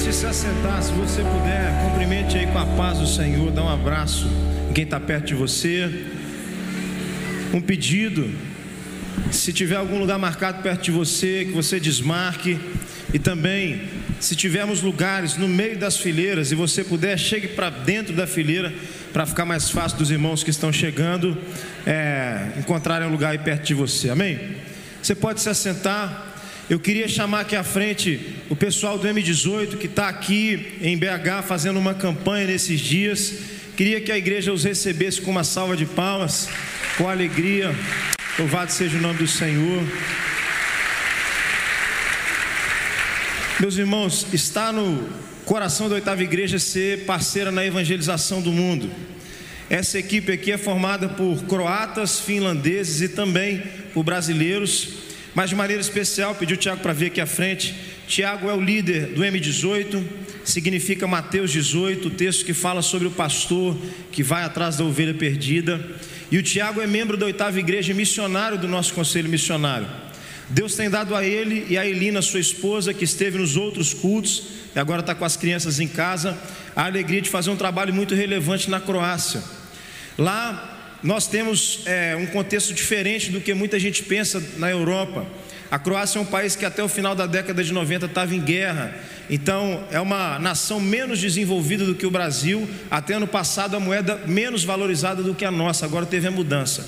Antes de se assentar, se você puder, cumprimente aí com a paz do Senhor, dá um abraço em quem está perto de você. Um pedido, se tiver algum lugar marcado perto de você, que você desmarque. E também, se tivermos lugares no meio das fileiras e você puder, chegue para dentro da fileira para ficar mais fácil dos irmãos que estão chegando é, encontrarem um lugar aí perto de você. Amém? Você pode se assentar. Eu queria chamar aqui à frente o pessoal do M18 que está aqui em BH fazendo uma campanha nesses dias. Queria que a igreja os recebesse com uma salva de palmas, com alegria. Louvado seja o nome do Senhor. Meus irmãos, está no coração da oitava igreja ser parceira na evangelização do mundo. Essa equipe aqui é formada por croatas, finlandeses e também por brasileiros. Mas de maneira especial, pedi o Tiago para vir aqui à frente. Tiago é o líder do M18, significa Mateus 18, o texto que fala sobre o pastor que vai atrás da ovelha perdida. E o Tiago é membro da oitava igreja missionário do nosso conselho missionário. Deus tem dado a ele e a Elina, sua esposa, que esteve nos outros cultos e agora está com as crianças em casa, a alegria de fazer um trabalho muito relevante na Croácia. Lá nós temos é, um contexto diferente do que muita gente pensa na Europa. A Croácia é um país que até o final da década de 90 estava em guerra, então é uma nação menos desenvolvida do que o Brasil. Até ano passado a moeda menos valorizada do que a nossa, agora teve a mudança.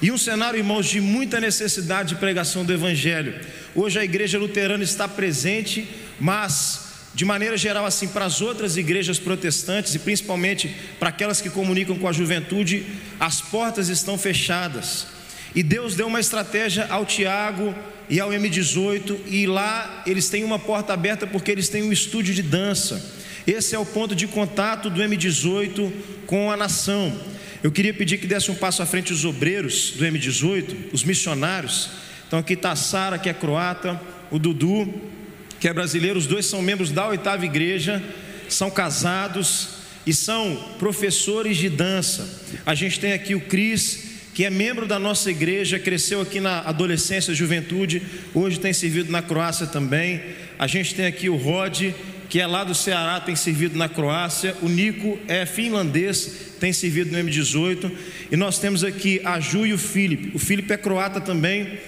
E um cenário, irmãos, de muita necessidade de pregação do Evangelho. Hoje a igreja luterana está presente, mas de maneira geral, assim, para as outras igrejas protestantes e principalmente para aquelas que comunicam com a juventude, as portas estão fechadas. E Deus deu uma estratégia ao Tiago e ao M18, e lá eles têm uma porta aberta porque eles têm um estúdio de dança. Esse é o ponto de contato do M18 com a nação. Eu queria pedir que desse um passo à frente os obreiros do M18, os missionários. Então aqui está a Sara, que é croata, o Dudu, que é brasileiro, os dois são membros da oitava igreja, são casados e são professores de dança. A gente tem aqui o Cris, que é membro da nossa igreja, cresceu aqui na adolescência juventude, hoje tem servido na Croácia também. A gente tem aqui o Rod, que é lá do Ceará, tem servido na Croácia. O Nico é finlandês, tem servido no M18. E nós temos aqui a Ju e o Felipe. O Felipe é croata também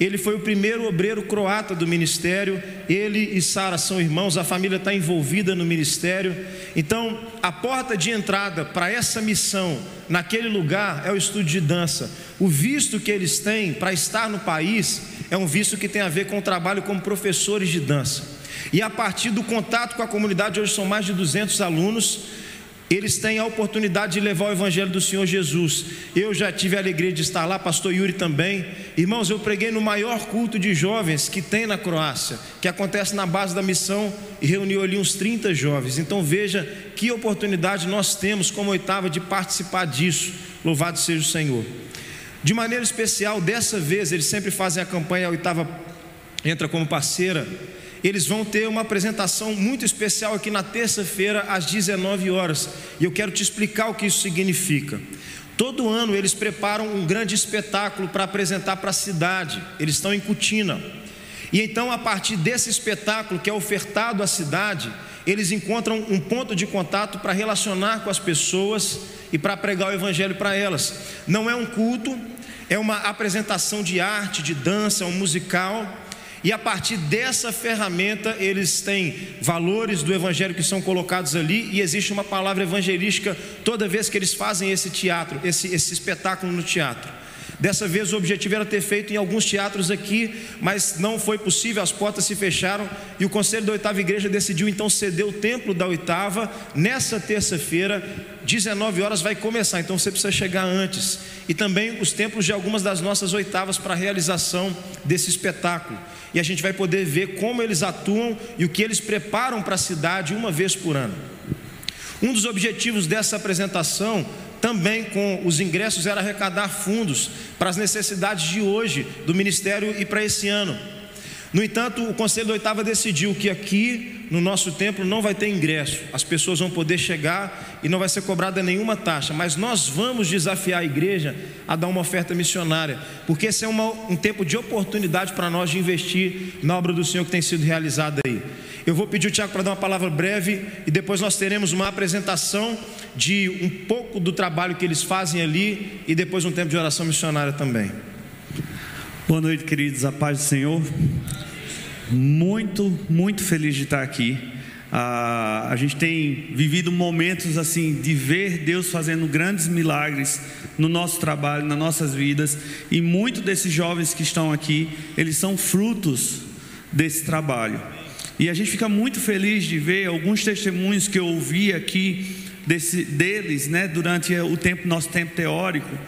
ele foi o primeiro obreiro croata do ministério. Ele e Sara são irmãos, a família está envolvida no ministério. Então, a porta de entrada para essa missão naquele lugar é o estúdio de dança. O visto que eles têm para estar no país é um visto que tem a ver com o trabalho como professores de dança. E a partir do contato com a comunidade, hoje são mais de 200 alunos eles têm a oportunidade de levar o Evangelho do Senhor Jesus. Eu já tive a alegria de estar lá, pastor Yuri também. Irmãos, eu preguei no maior culto de jovens que tem na Croácia, que acontece na base da missão e reuniu ali uns 30 jovens. Então veja que oportunidade nós temos como oitava de participar disso. Louvado seja o Senhor. De maneira especial, dessa vez, eles sempre fazem a campanha, a oitava entra como parceira eles vão ter uma apresentação muito especial aqui na terça-feira, às 19 horas. E eu quero te explicar o que isso significa. Todo ano eles preparam um grande espetáculo para apresentar para a cidade. Eles estão em Cutina. E então, a partir desse espetáculo que é ofertado à cidade, eles encontram um ponto de contato para relacionar com as pessoas e para pregar o evangelho para elas. Não é um culto, é uma apresentação de arte, de dança, um musical e a partir dessa ferramenta, eles têm valores do evangelho que são colocados ali, e existe uma palavra evangelística toda vez que eles fazem esse teatro, esse, esse espetáculo no teatro. Dessa vez o objetivo era ter feito em alguns teatros aqui, mas não foi possível, as portas se fecharam e o conselho da oitava igreja decidiu então ceder o templo da oitava. Nessa terça-feira, 19 horas, vai começar, então você precisa chegar antes. E também os templos de algumas das nossas oitavas para a realização desse espetáculo. E a gente vai poder ver como eles atuam e o que eles preparam para a cidade uma vez por ano. Um dos objetivos dessa apresentação também com os ingressos era arrecadar fundos para as necessidades de hoje do ministério e para esse ano. No entanto, o Conselho da Oitava decidiu que aqui no nosso templo não vai ter ingresso, as pessoas vão poder chegar e não vai ser cobrada nenhuma taxa, mas nós vamos desafiar a igreja a dar uma oferta missionária, porque esse é uma, um tempo de oportunidade para nós de investir na obra do Senhor que tem sido realizada aí. Eu vou pedir o Tiago para dar uma palavra breve e depois nós teremos uma apresentação de um pouco do trabalho que eles fazem ali e depois um tempo de oração missionária também. Boa noite, queridos, a paz do Senhor. Muito, muito feliz de estar aqui. Ah, a gente tem vivido momentos assim de ver Deus fazendo grandes milagres no nosso trabalho, nas nossas vidas, e muitos desses jovens que estão aqui, eles são frutos desse trabalho. E a gente fica muito feliz de ver alguns testemunhos que eu ouvi aqui desse, deles, né, durante o tempo nosso tempo teórico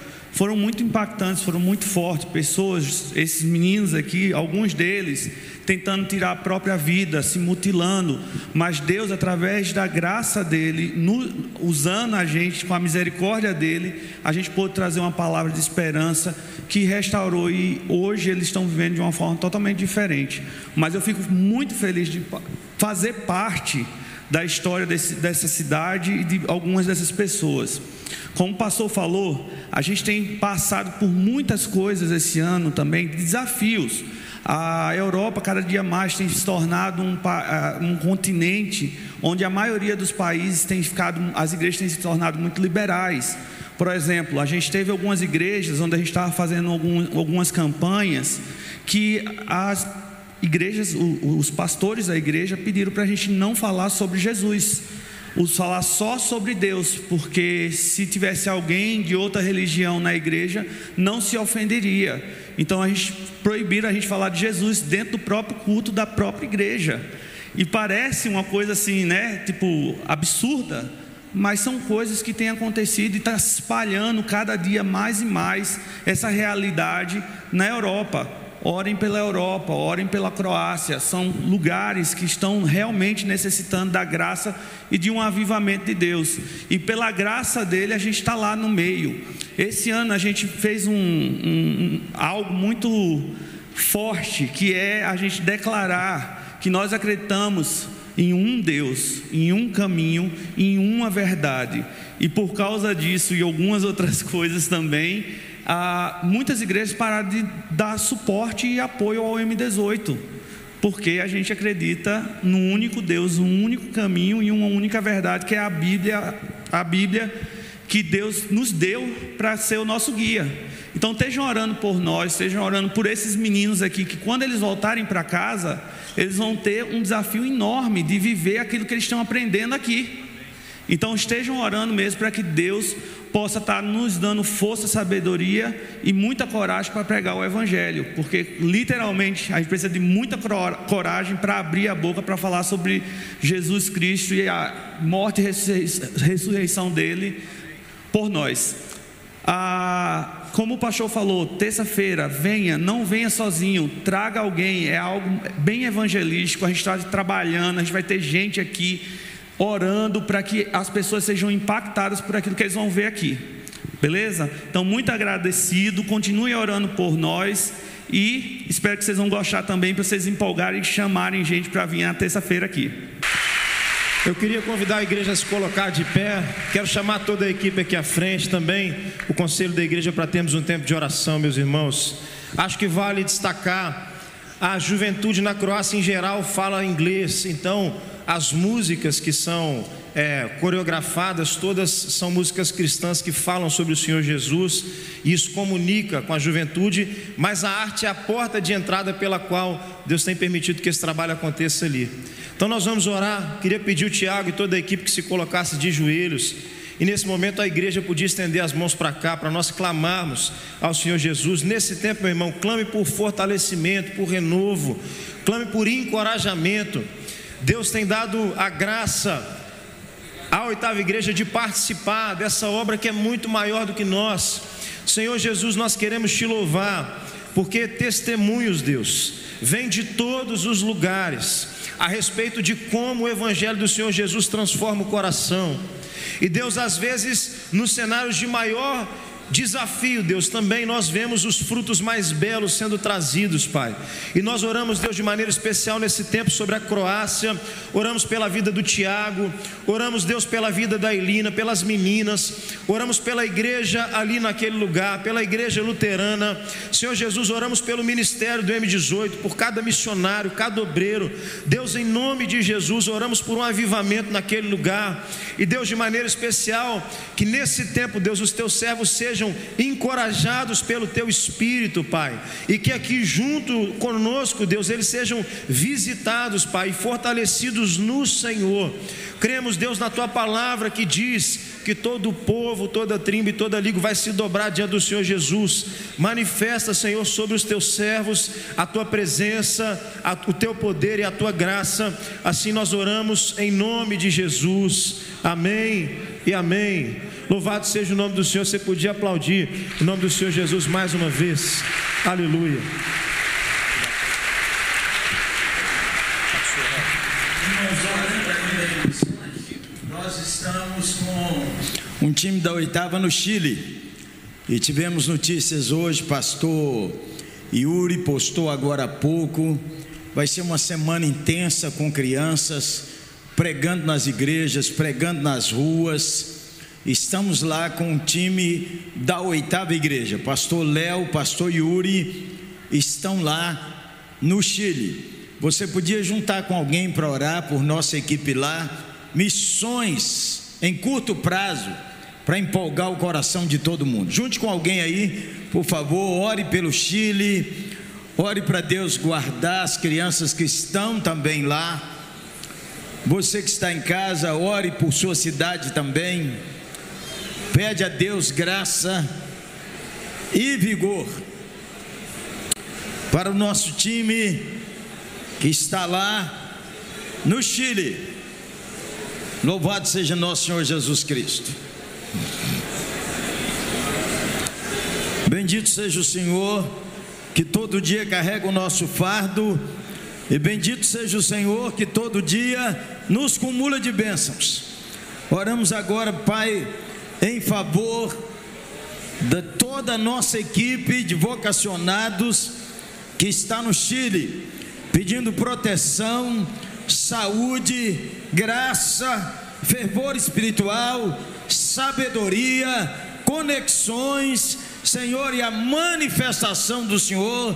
foram muito impactantes, foram muito fortes. Pessoas, esses meninos aqui, alguns deles tentando tirar a própria vida, se mutilando, mas Deus, através da graça dele, no, usando a gente com a misericórdia dele, a gente pôde trazer uma palavra de esperança que restaurou e hoje eles estão vivendo de uma forma totalmente diferente. Mas eu fico muito feliz de fazer parte da história desse, dessa cidade e de algumas dessas pessoas. Como o pastor falou, a gente tem passado por muitas coisas esse ano também, desafios. A Europa, cada dia mais, tem se tornado um, um, continente onde a maioria dos países tem ficado, as igrejas têm se tornado muito liberais. Por exemplo, a gente teve algumas igrejas onde a gente estava fazendo algum, algumas campanhas que as igrejas, os pastores da igreja pediram para a gente não falar sobre Jesus, falar só sobre Deus, porque se tivesse alguém de outra religião na igreja, não se ofenderia. Então a gente proibiram a gente falar de Jesus dentro do próprio culto da própria igreja. E parece uma coisa assim, né? Tipo, absurda, mas são coisas que têm acontecido e está espalhando cada dia mais e mais essa realidade na Europa. Orem pela Europa, orem pela Croácia, são lugares que estão realmente necessitando da graça e de um avivamento de Deus, e pela graça dele a gente está lá no meio. Esse ano a gente fez um, um, algo muito forte, que é a gente declarar que nós acreditamos em um Deus, em um caminho, em uma verdade, e por causa disso e algumas outras coisas também ah, muitas igrejas pararam de dar suporte e apoio ao M18, porque a gente acredita num único Deus, um único caminho e uma única verdade, que é a Bíblia, a Bíblia que Deus nos deu para ser o nosso guia. Então estejam orando por nós, estejam orando por esses meninos aqui, que quando eles voltarem para casa, eles vão ter um desafio enorme de viver aquilo que eles estão aprendendo aqui. Então estejam orando mesmo para que Deus possa estar nos dando força, sabedoria e muita coragem para pregar o Evangelho, porque literalmente a gente precisa de muita coragem para abrir a boca para falar sobre Jesus Cristo e a morte e ressurreição dele por nós. Ah, como o pastor falou, terça-feira, venha, não venha sozinho, traga alguém, é algo bem evangelístico. A gente está trabalhando, a gente vai ter gente aqui orando para que as pessoas sejam impactadas por aquilo que eles vão ver aqui. Beleza? Então, muito agradecido. Continue orando por nós. E espero que vocês vão gostar também para vocês empolgarem e chamarem gente para vir na terça-feira aqui. Eu queria convidar a igreja a se colocar de pé. Quero chamar toda a equipe aqui à frente também, o conselho da igreja, para termos um tempo de oração, meus irmãos. Acho que vale destacar a juventude na Croácia em geral fala inglês, então as músicas que são é, coreografadas, todas são músicas cristãs que falam sobre o Senhor Jesus, e isso comunica com a juventude, mas a arte é a porta de entrada pela qual Deus tem permitido que esse trabalho aconteça ali. Então nós vamos orar, queria pedir o Tiago e toda a equipe que se colocasse de joelhos. E nesse momento a igreja podia estender as mãos para cá, para nós clamarmos ao Senhor Jesus. Nesse tempo, meu irmão, clame por fortalecimento, por renovo, clame por encorajamento. Deus tem dado a graça à oitava igreja de participar dessa obra que é muito maior do que nós. Senhor Jesus, nós queremos te louvar, porque testemunhos, Deus, vêm de todos os lugares a respeito de como o Evangelho do Senhor Jesus transforma o coração. E Deus, às vezes, nos cenários de maior desafio, Deus, também nós vemos os frutos mais belos sendo trazidos, Pai. E nós oramos, Deus, de maneira especial nesse tempo sobre a Croácia, oramos pela vida do Tiago, oramos, Deus, pela vida da Elina, pelas meninas, oramos pela igreja ali naquele lugar, pela igreja luterana. Senhor Jesus, oramos pelo ministério do M18, por cada missionário, cada obreiro. Deus, em nome de Jesus, oramos por um avivamento naquele lugar. E Deus, de maneira especial, que nesse tempo, Deus, os teus servos sejam encorajados pelo teu espírito, Pai, e que aqui junto conosco, Deus, eles sejam visitados, Pai, e fortalecidos no Senhor. Cremos, Deus, na tua palavra que diz que todo o povo, toda tribo e toda língua vai se dobrar diante do Senhor Jesus. Manifesta, Senhor, sobre os teus servos a tua presença, a, o teu poder e a tua graça. Assim nós oramos em nome de Jesus. Amém e amém. Louvado seja o nome do Senhor. Você podia aplaudir o nome do Senhor Jesus mais uma vez. Aleluia. Nós estamos com um time da oitava no Chile e tivemos notícias hoje. Pastor Yuri postou agora há pouco. Vai ser uma semana intensa com crianças, pregando nas igrejas, pregando nas ruas. Estamos lá com o time da oitava igreja. Pastor Léo, Pastor Yuri estão lá no Chile. Você podia juntar com alguém para orar por nossa equipe lá missões em curto prazo para empolgar o coração de todo mundo. Junte com alguém aí, por favor, ore pelo Chile, ore para Deus guardar as crianças que estão também lá. Você que está em casa, ore por sua cidade também. Pede a Deus graça e vigor para o nosso time que está lá no Chile. Louvado seja nosso Senhor Jesus Cristo. Bendito seja o Senhor que todo dia carrega o nosso fardo, e bendito seja o Senhor que todo dia nos cumula de bênçãos. Oramos agora, Pai, em favor de toda a nossa equipe de vocacionados que está no Chile, pedindo proteção, saúde, graça, fervor espiritual, sabedoria, conexões, Senhor, e a manifestação do Senhor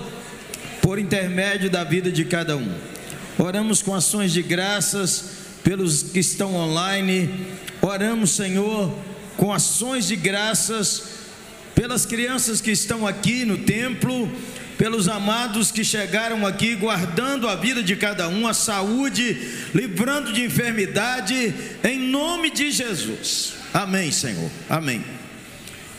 por intermédio da vida de cada um. Oramos com ações de graças pelos que estão online, oramos, Senhor, com ações de graças pelas crianças que estão aqui no templo pelos amados que chegaram aqui, guardando a vida de cada um, a saúde, livrando de enfermidade, em nome de Jesus. Amém, Senhor. Amém.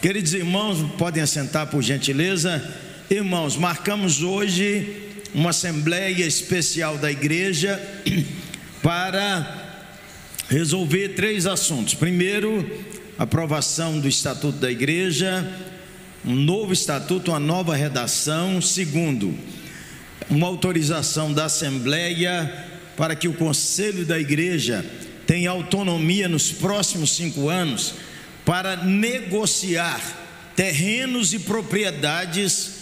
Queridos irmãos, podem assentar por gentileza. Irmãos, marcamos hoje uma assembleia especial da igreja para resolver três assuntos. Primeiro, aprovação do estatuto da igreja um novo estatuto, uma nova redação. Segundo, uma autorização da Assembleia para que o Conselho da Igreja tenha autonomia nos próximos cinco anos para negociar terrenos e propriedades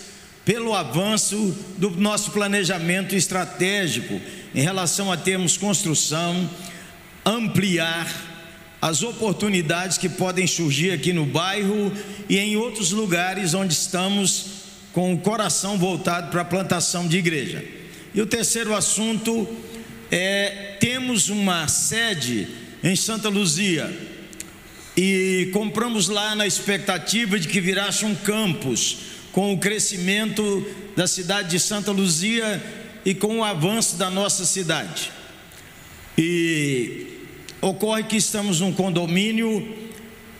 pelo avanço do nosso planejamento estratégico em relação a termos construção, ampliar as oportunidades que podem surgir aqui no bairro e em outros lugares onde estamos com o coração voltado para a plantação de igreja. E o terceiro assunto é: temos uma sede em Santa Luzia e compramos lá na expectativa de que virasse um campus com o crescimento da cidade de Santa Luzia e com o avanço da nossa cidade. E Ocorre que estamos num condomínio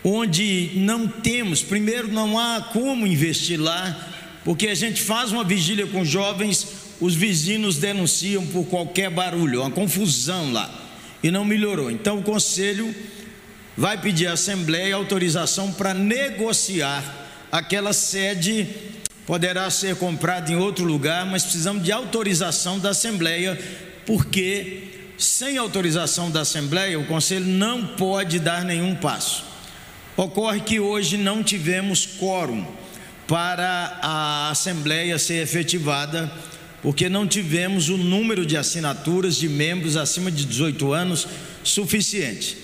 onde não temos, primeiro, não há como investir lá, porque a gente faz uma vigília com jovens, os vizinhos denunciam por qualquer barulho, uma confusão lá, e não melhorou. Então o conselho vai pedir à Assembleia autorização para negociar aquela sede. Poderá ser comprada em outro lugar, mas precisamos de autorização da Assembleia, porque sem autorização da Assembleia, o Conselho não pode dar nenhum passo. Ocorre que hoje não tivemos quórum para a assembleia ser efetivada, porque não tivemos o número de assinaturas de membros acima de 18 anos suficiente.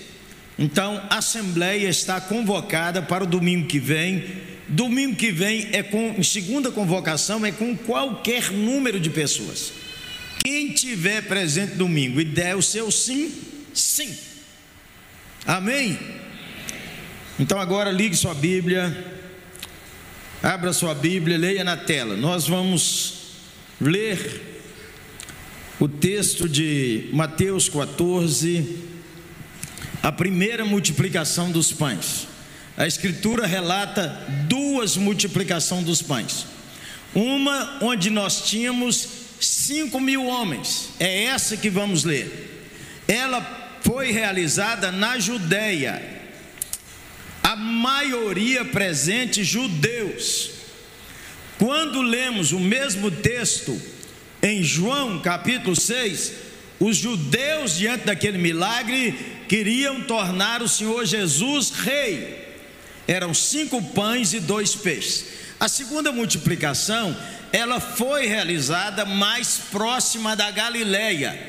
Então, a assembleia está convocada para o domingo que vem. Domingo que vem é com segunda convocação é com qualquer número de pessoas. Quem tiver presente domingo e der o seu sim, sim. Amém. Então agora ligue sua Bíblia, abra sua Bíblia, leia na tela. Nós vamos ler o texto de Mateus 14, a primeira multiplicação dos pães. A Escritura relata duas multiplicações dos pães. Uma onde nós tínhamos cinco mil homens, é essa que vamos ler. Ela foi realizada na Judéia, a maioria presente judeus. Quando lemos o mesmo texto em João capítulo 6, os judeus, diante daquele milagre, queriam tornar o Senhor Jesus rei. Eram cinco pães e dois peixes. A segunda multiplicação, ela foi realizada mais próxima da Galileia,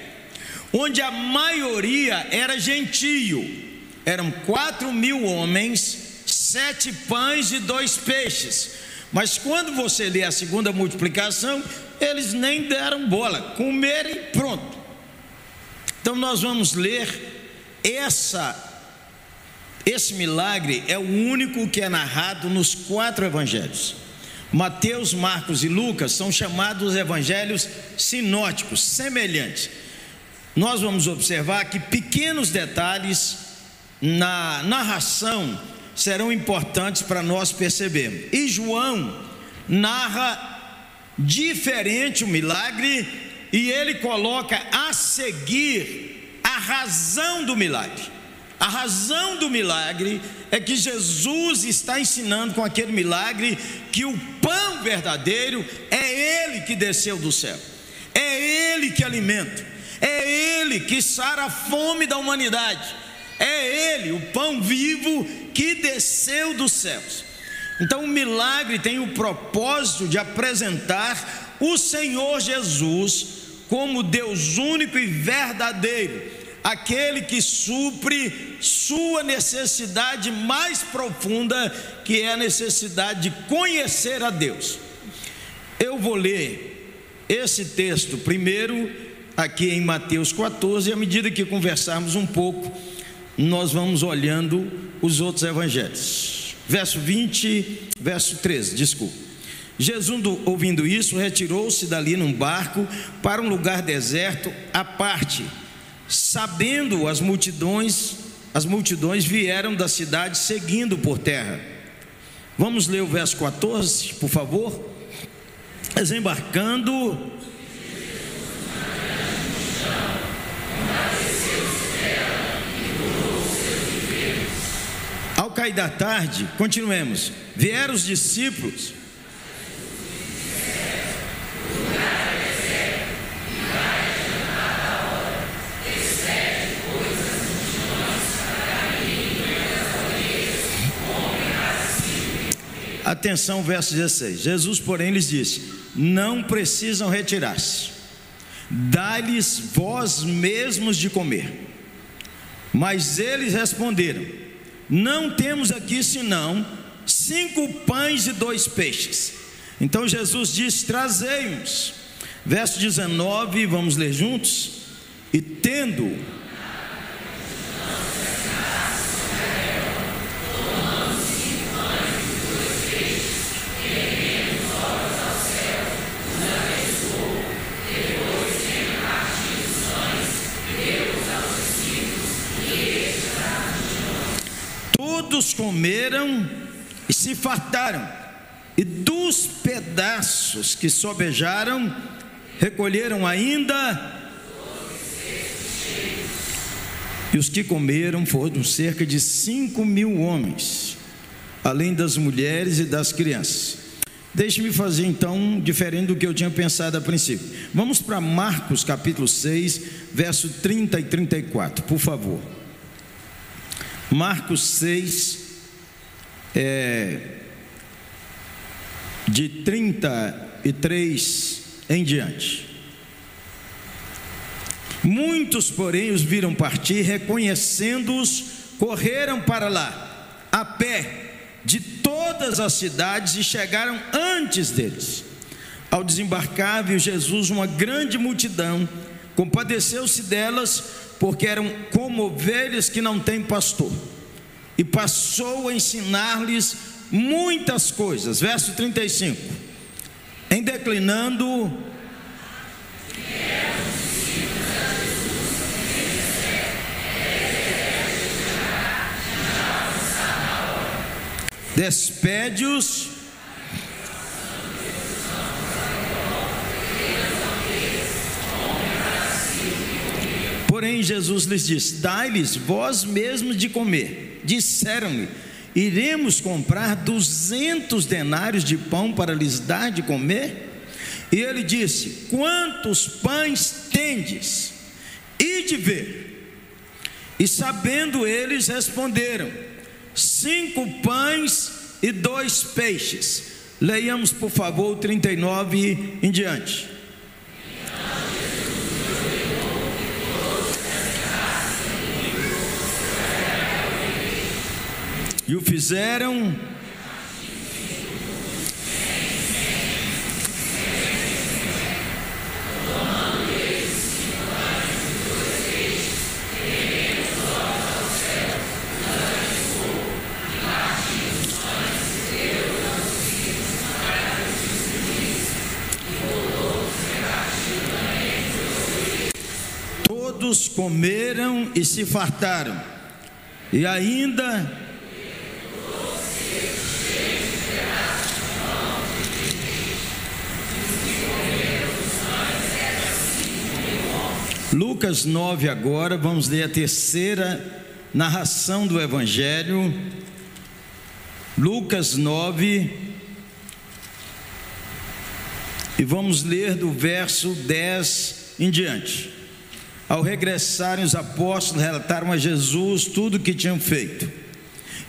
onde a maioria era gentio eram quatro mil homens, sete pães e dois peixes. Mas quando você lê a segunda multiplicação, eles nem deram bola, comeram e pronto. Então nós vamos ler essa esse milagre é o único que é narrado nos quatro evangelhos. Mateus, Marcos e Lucas são chamados evangelhos sinóticos, semelhantes. Nós vamos observar que pequenos detalhes na narração serão importantes para nós percebermos. E João narra diferente o milagre e ele coloca a seguir a razão do milagre. A razão do milagre é que Jesus está ensinando com aquele milagre que o pão verdadeiro é Ele que desceu do céu, é Ele que alimenta, é Ele que sara a fome da humanidade. É Ele, o pão vivo que desceu dos céus. Então, o milagre tem o propósito de apresentar o Senhor Jesus como Deus único e verdadeiro, aquele que supre sua necessidade mais profunda, que é a necessidade de conhecer a Deus. Eu vou ler esse texto primeiro aqui em Mateus 14, à medida que conversarmos um pouco nós vamos olhando os outros evangelhos. Verso 20, verso 13, desculpa. Jesus, ouvindo isso, retirou-se dali num barco para um lugar deserto à parte. Sabendo as multidões, as multidões vieram da cidade seguindo por terra. Vamos ler o verso 14, por favor. Desembarcando, cair da tarde, continuemos. Vieram os discípulos. Atenção, verso 16. Jesus, porém, lhes disse: Não precisam retirar-se, dá-lhes vós mesmos de comer. Mas eles responderam: não temos aqui senão cinco pães e dois peixes. Então Jesus diz: Trazei-nos. Verso 19, vamos ler juntos. E tendo todos comeram e se fartaram, e dos pedaços que sobejaram, recolheram ainda. E os que comeram foram cerca de cinco mil homens, além das mulheres e das crianças. Deixe-me fazer então diferente do que eu tinha pensado a princípio. Vamos para Marcos capítulo 6, verso 30 e 34, por favor. Marcos 6, é, de 33 em diante. Muitos, porém, os viram partir, reconhecendo-os, correram para lá, a pé, de todas as cidades e chegaram antes deles. Ao desembarcar, viu Jesus uma grande multidão, compadeceu-se delas, porque eram como ovelhas que não têm pastor, e passou a ensinar-lhes muitas coisas. Verso 35. Em declinando, despede-os. Porém, Jesus lhes disse: Dai-lhes vós mesmos de comer. Disseram-lhe: Iremos comprar duzentos denários de pão para lhes dar de comer? E ele disse: Quantos pães tendes? E de ver. E sabendo eles, responderam: cinco pães e dois peixes. Leiamos, por favor, o 39 em diante. E o fizeram? Todos comeram e se fartaram, e ainda Lucas 9 agora, vamos ler a terceira narração do Evangelho. Lucas 9. E vamos ler do verso 10 em diante. Ao regressarem, os apóstolos relataram a Jesus tudo o que tinham feito.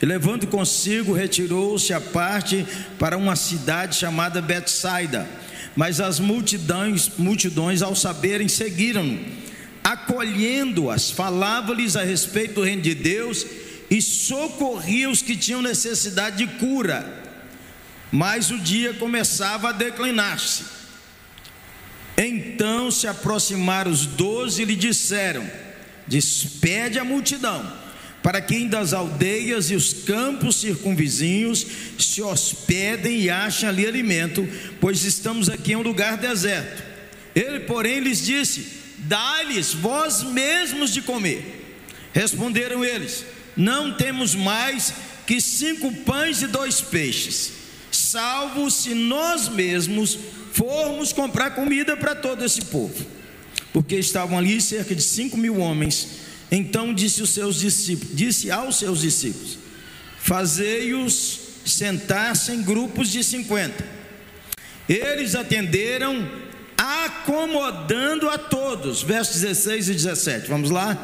E levando consigo, retirou-se à parte para uma cidade chamada Betsaida. Mas as multidões, multidões ao saberem, seguiram-no acolhendo-as, falava-lhes a respeito do reino de Deus e socorria os que tinham necessidade de cura. Mas o dia começava a declinar-se. Então se aproximaram os doze e lhe disseram: Despede a multidão, para que das aldeias e os campos circunvizinhos se hospedem e achem ali alimento, pois estamos aqui em um lugar deserto. Ele, porém, lhes disse: Dá-lhes vós mesmos de comer. Responderam eles: Não temos mais que cinco pães e dois peixes, salvo se nós mesmos formos comprar comida para todo esse povo. Porque estavam ali cerca de cinco mil homens. Então disse os seus discípulos, disse aos seus discípulos: Fazei-os sentar-se em grupos de cinquenta. Eles atenderam acomodando a todos. Versos 16 e 17. Vamos lá?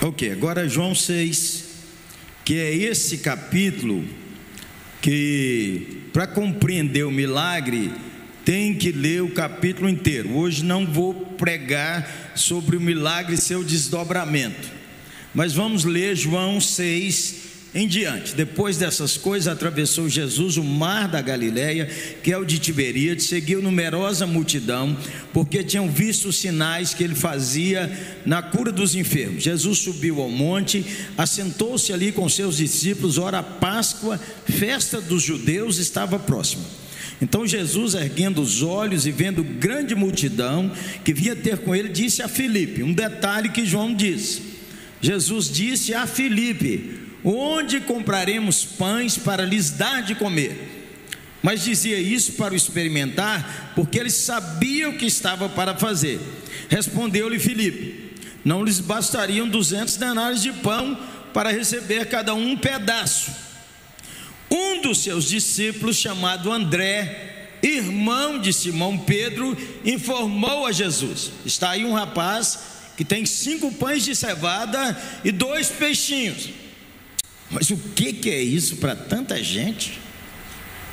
Ok, agora João 6, que é esse capítulo que, para compreender o milagre, tem que ler o capítulo inteiro. Hoje não vou pregar sobre o milagre e seu desdobramento, mas vamos ler João 6, em diante. Depois dessas coisas, atravessou Jesus o mar da Galileia, que é o de Tiberíades, seguiu numerosa multidão, porque tinham visto os sinais que ele fazia na cura dos enfermos. Jesus subiu ao monte, assentou-se ali com seus discípulos, ora a Páscoa, festa dos judeus, estava próxima. Então Jesus, erguendo os olhos e vendo grande multidão que vinha ter com ele, disse a Filipe, um detalhe que João disse. Jesus disse a Filipe: Onde compraremos pães para lhes dar de comer? mas dizia isso para o experimentar, porque ele sabia o que estava para fazer. Respondeu-lhe Filipe: Não lhes bastariam duzentos denários de pão para receber cada um um pedaço. Um dos seus discípulos, chamado André, irmão de Simão Pedro, informou a Jesus: Está aí um rapaz que tem cinco pães de cevada e dois peixinhos. Mas o que, que é isso para tanta gente?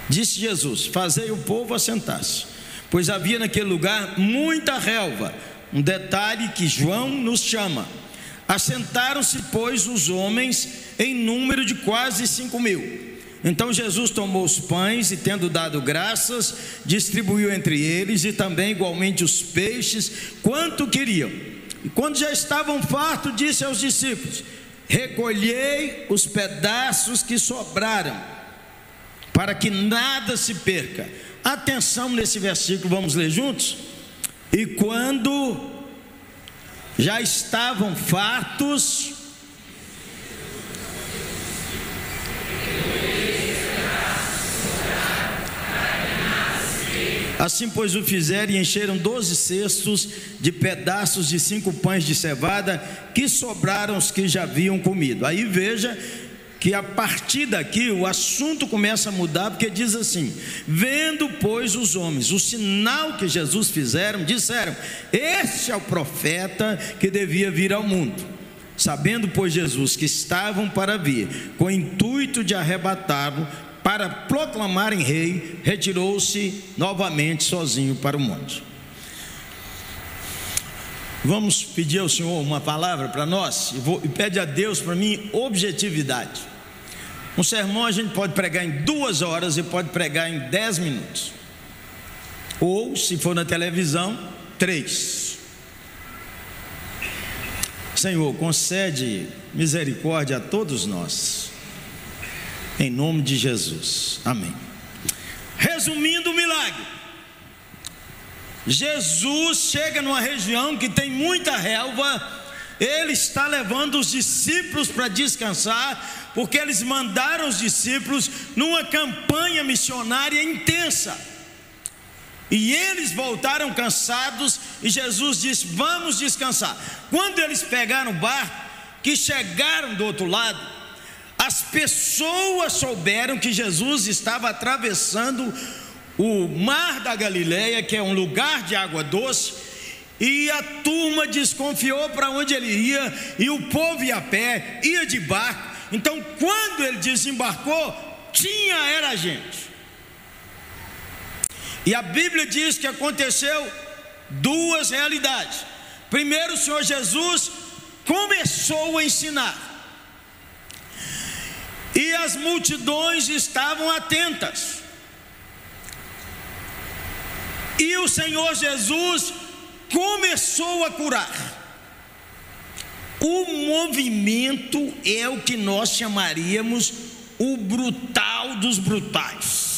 Disse Jesus: Fazei o povo assentar-se, pois havia naquele lugar muita relva. Um detalhe que João nos chama. Assentaram-se, pois, os homens em número de quase cinco mil. Então Jesus tomou os pães e, tendo dado graças, distribuiu entre eles e também igualmente os peixes, quanto queriam. E quando já estavam fartos, disse aos discípulos: Recolhei os pedaços que sobraram, para que nada se perca. Atenção nesse versículo, vamos ler juntos? E quando já estavam fartos, Assim, pois, o fizeram e encheram doze cestos de pedaços de cinco pães de cevada que sobraram os que já haviam comido. Aí veja que a partir daqui o assunto começa a mudar, porque diz assim: Vendo, pois, os homens o sinal que Jesus fizeram, disseram: Este é o profeta que devia vir ao mundo. Sabendo, pois, Jesus que estavam para vir, com o intuito de arrebatá-lo, para proclamarem rei, retirou-se novamente sozinho para o monte. Vamos pedir ao Senhor uma palavra para nós e, vou, e pede a Deus para mim objetividade. Um sermão a gente pode pregar em duas horas e pode pregar em dez minutos, ou se for na televisão, três. Senhor, concede misericórdia a todos nós em nome de Jesus. Amém. Resumindo o milagre. Jesus chega numa região que tem muita relva, ele está levando os discípulos para descansar, porque eles mandaram os discípulos numa campanha missionária intensa. E eles voltaram cansados, e Jesus disse: Vamos descansar. Quando eles pegaram o barco, que chegaram do outro lado, as pessoas souberam que Jesus estava atravessando o mar da Galileia, que é um lugar de água doce, e a turma desconfiou para onde ele ia, e o povo ia a pé, ia de barco. Então, quando ele desembarcou, tinha era gente. E a Bíblia diz que aconteceu duas realidades. Primeiro, o Senhor Jesus começou a ensinar e as multidões estavam atentas. E o Senhor Jesus começou a curar. O movimento é o que nós chamaríamos o brutal dos brutais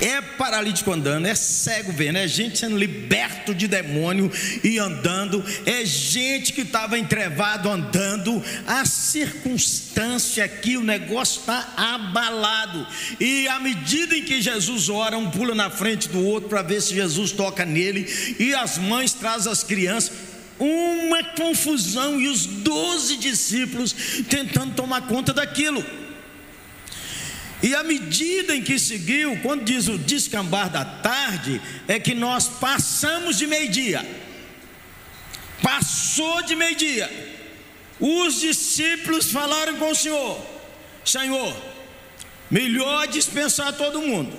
é paralítico andando, é cego vendo, é gente sendo liberto de demônio e andando, é gente que estava entrevado andando, a circunstância aqui, o negócio está abalado, e à medida em que Jesus ora, um pula na frente do outro para ver se Jesus toca nele, e as mães trazem as crianças, uma confusão, e os doze discípulos tentando tomar conta daquilo. E à medida em que seguiu, quando diz o descambar da tarde, é que nós passamos de meio-dia. Passou de meio-dia. Os discípulos falaram com o Senhor: Senhor, melhor dispensar todo mundo,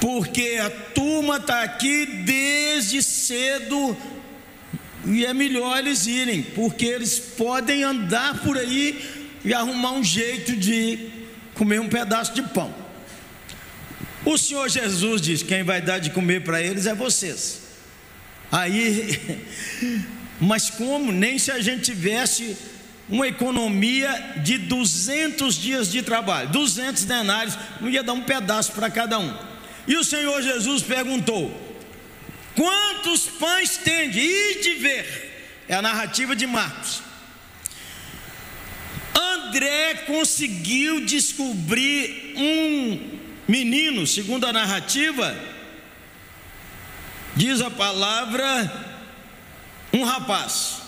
porque a turma está aqui desde cedo e é melhor eles irem, porque eles podem andar por aí e arrumar um jeito de comer um pedaço de pão. O Senhor Jesus diz: quem vai dar de comer para eles é vocês. Aí, mas como? Nem se a gente tivesse uma economia de 200 dias de trabalho, 200 denários, não ia dar um pedaço para cada um. E o Senhor Jesus perguntou: Quantos pães tende? E de ver. É a narrativa de Marcos André conseguiu descobrir um menino, segundo a narrativa, diz a palavra, um rapaz.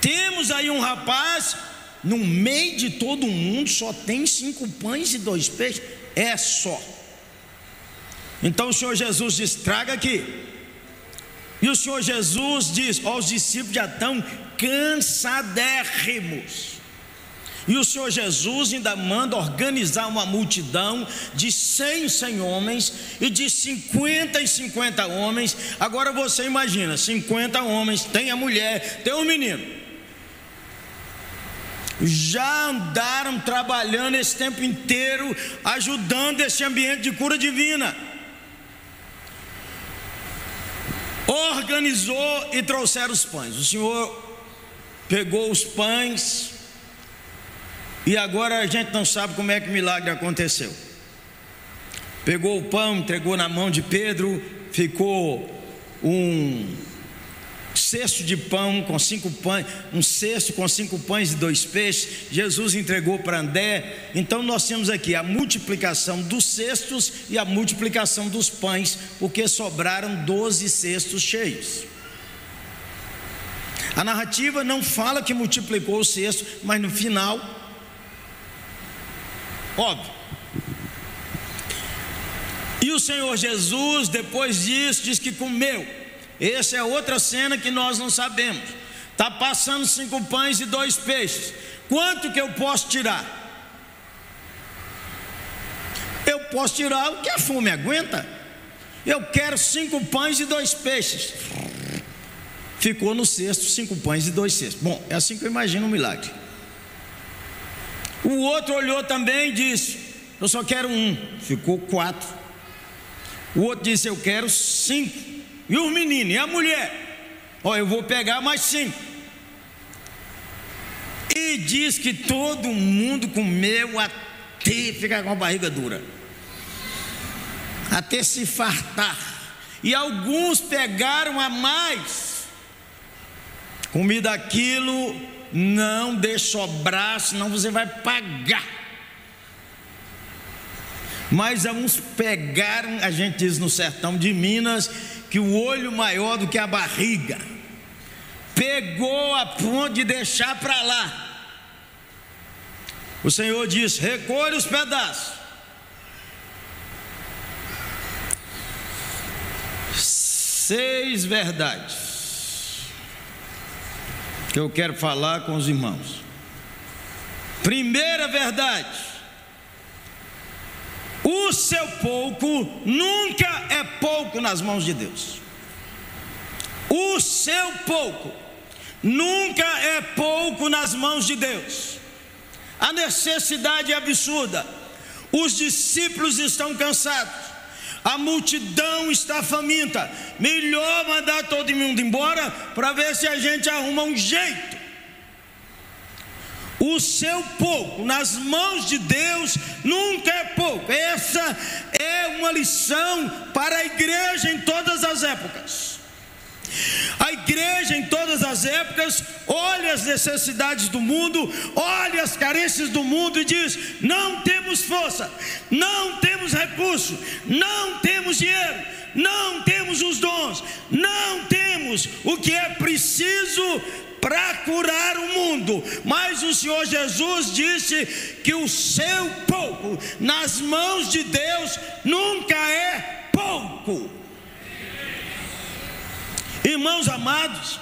Temos aí um rapaz, no meio de todo mundo, só tem cinco pães e dois peixes, é só. Então o Senhor Jesus diz: traga aqui. E o Senhor Jesus diz: ó, os discípulos já estão cansadérrimos. E o Senhor Jesus ainda manda organizar uma multidão de 100, 100 homens e de 50 e 50 homens. Agora você imagina: 50 homens, tem a mulher, tem o menino. Já andaram trabalhando esse tempo inteiro, ajudando esse ambiente de cura divina. Organizou e trouxeram os pães. O Senhor pegou os pães, e agora a gente não sabe como é que o milagre aconteceu. Pegou o pão, entregou na mão de Pedro, ficou um cesto de pão com cinco pães, um cesto com cinco pães e dois peixes. Jesus entregou para André. Então nós temos aqui a multiplicação dos cestos e a multiplicação dos pães, porque sobraram doze cestos cheios. A narrativa não fala que multiplicou o cesto, mas no final, óbvio. E o Senhor Jesus, depois disso, diz que comeu. Essa é outra cena que nós não sabemos. Está passando cinco pães e dois peixes. Quanto que eu posso tirar? Eu posso tirar o que a fome aguenta. Eu quero cinco pães e dois peixes ficou no cesto cinco pães e dois cestos. Bom, é assim que eu imagino um milagre. O outro olhou também e disse: Eu só quero um. Ficou quatro. O outro disse: Eu quero cinco. E o menino, e a mulher? Ó, eu vou pegar mais cinco. E diz que todo mundo comeu até ficar com a barriga dura, até se fartar. E alguns pegaram a mais Comida aquilo, não deixe sobrar, senão você vai pagar. Mas uns pegaram, a gente diz no sertão de Minas, que o olho maior do que a barriga. Pegou a ponto de deixar para lá. O Senhor diz: recolhe os pedaços. Seis verdades que eu quero falar com os irmãos. Primeira verdade: o seu pouco nunca é pouco nas mãos de Deus. O seu pouco nunca é pouco nas mãos de Deus. A necessidade é absurda. Os discípulos estão cansados a multidão está faminta. Melhor mandar todo mundo embora para ver se a gente arruma um jeito. O seu pouco nas mãos de Deus nunca é pouco. Essa é uma lição para a igreja em todas as épocas. A igreja em todas as épocas olha as necessidades do mundo, olha as carências do mundo e diz: não temos força, não temos recurso, não temos dinheiro, não temos os dons, não temos o que é preciso para curar o mundo. Mas o Senhor Jesus disse que o seu pouco nas mãos de Deus nunca é pouco. Irmãos amados,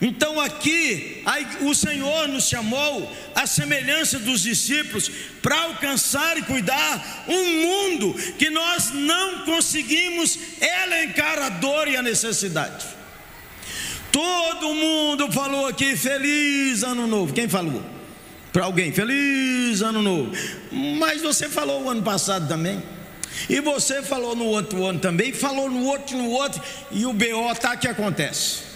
então aqui o Senhor nos chamou à semelhança dos discípulos para alcançar e cuidar um mundo que nós não conseguimos elencar a dor e a necessidade. Todo mundo falou aqui feliz ano novo. Quem falou? Para alguém, feliz ano novo. Mas você falou o ano passado também. E você falou no outro ano também, falou no outro, no outro, e o BO tá que acontece.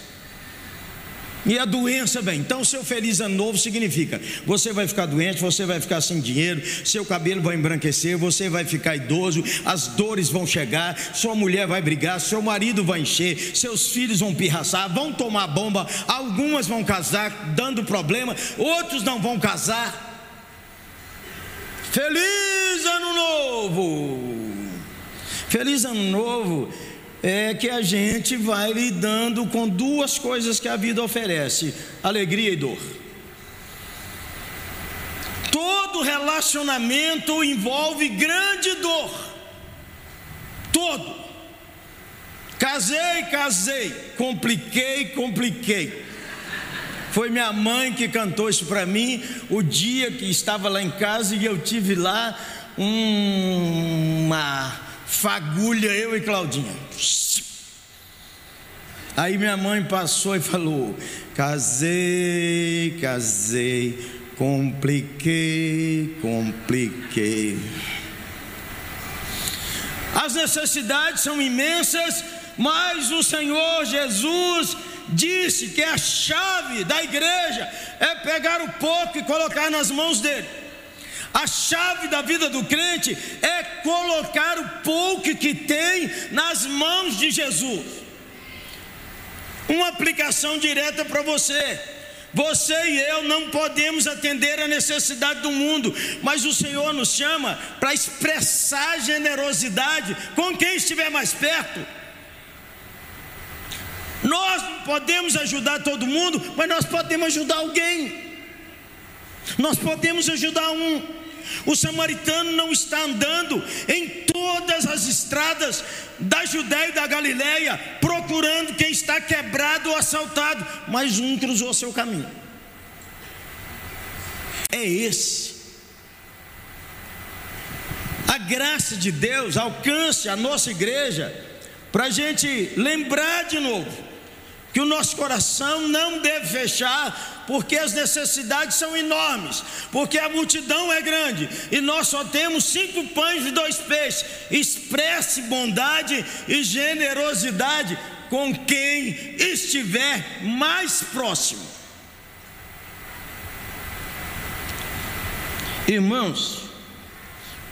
E a doença vem. Então, seu feliz ano novo significa: você vai ficar doente, você vai ficar sem dinheiro, seu cabelo vai embranquecer, você vai ficar idoso, as dores vão chegar, sua mulher vai brigar, seu marido vai encher, seus filhos vão pirraçar, vão tomar bomba, algumas vão casar dando problema, outros não vão casar. Feliz Ano Novo! Feliz Ano Novo é que a gente vai lidando com duas coisas que a vida oferece: alegria e dor. Todo relacionamento envolve grande dor. Todo. Casei, casei, compliquei, compliquei. Foi minha mãe que cantou isso para mim o dia que estava lá em casa e eu tive lá uma fagulha, eu e Claudinha. Aí minha mãe passou e falou: Casei, casei, compliquei, compliquei. As necessidades são imensas, mas o Senhor Jesus disse que a chave da igreja é pegar o pouco e colocar nas mãos dele. A chave da vida do crente é colocar o pouco que tem nas mãos de Jesus. Uma aplicação direta para você. Você e eu não podemos atender a necessidade do mundo, mas o Senhor nos chama para expressar generosidade com quem estiver mais perto. Nós não podemos ajudar todo mundo, mas nós podemos ajudar alguém. Nós podemos ajudar um. O samaritano não está andando em todas as estradas da Judéia e da Galiléia procurando quem está quebrado ou assaltado, mas um cruzou seu caminho. É esse. A graça de Deus alcance a nossa igreja para a gente lembrar de novo que o nosso coração não deve fechar, porque as necessidades são enormes, porque a multidão é grande e nós só temos cinco pães e dois peixes. Expresse bondade e generosidade com quem estiver mais próximo. Irmãos,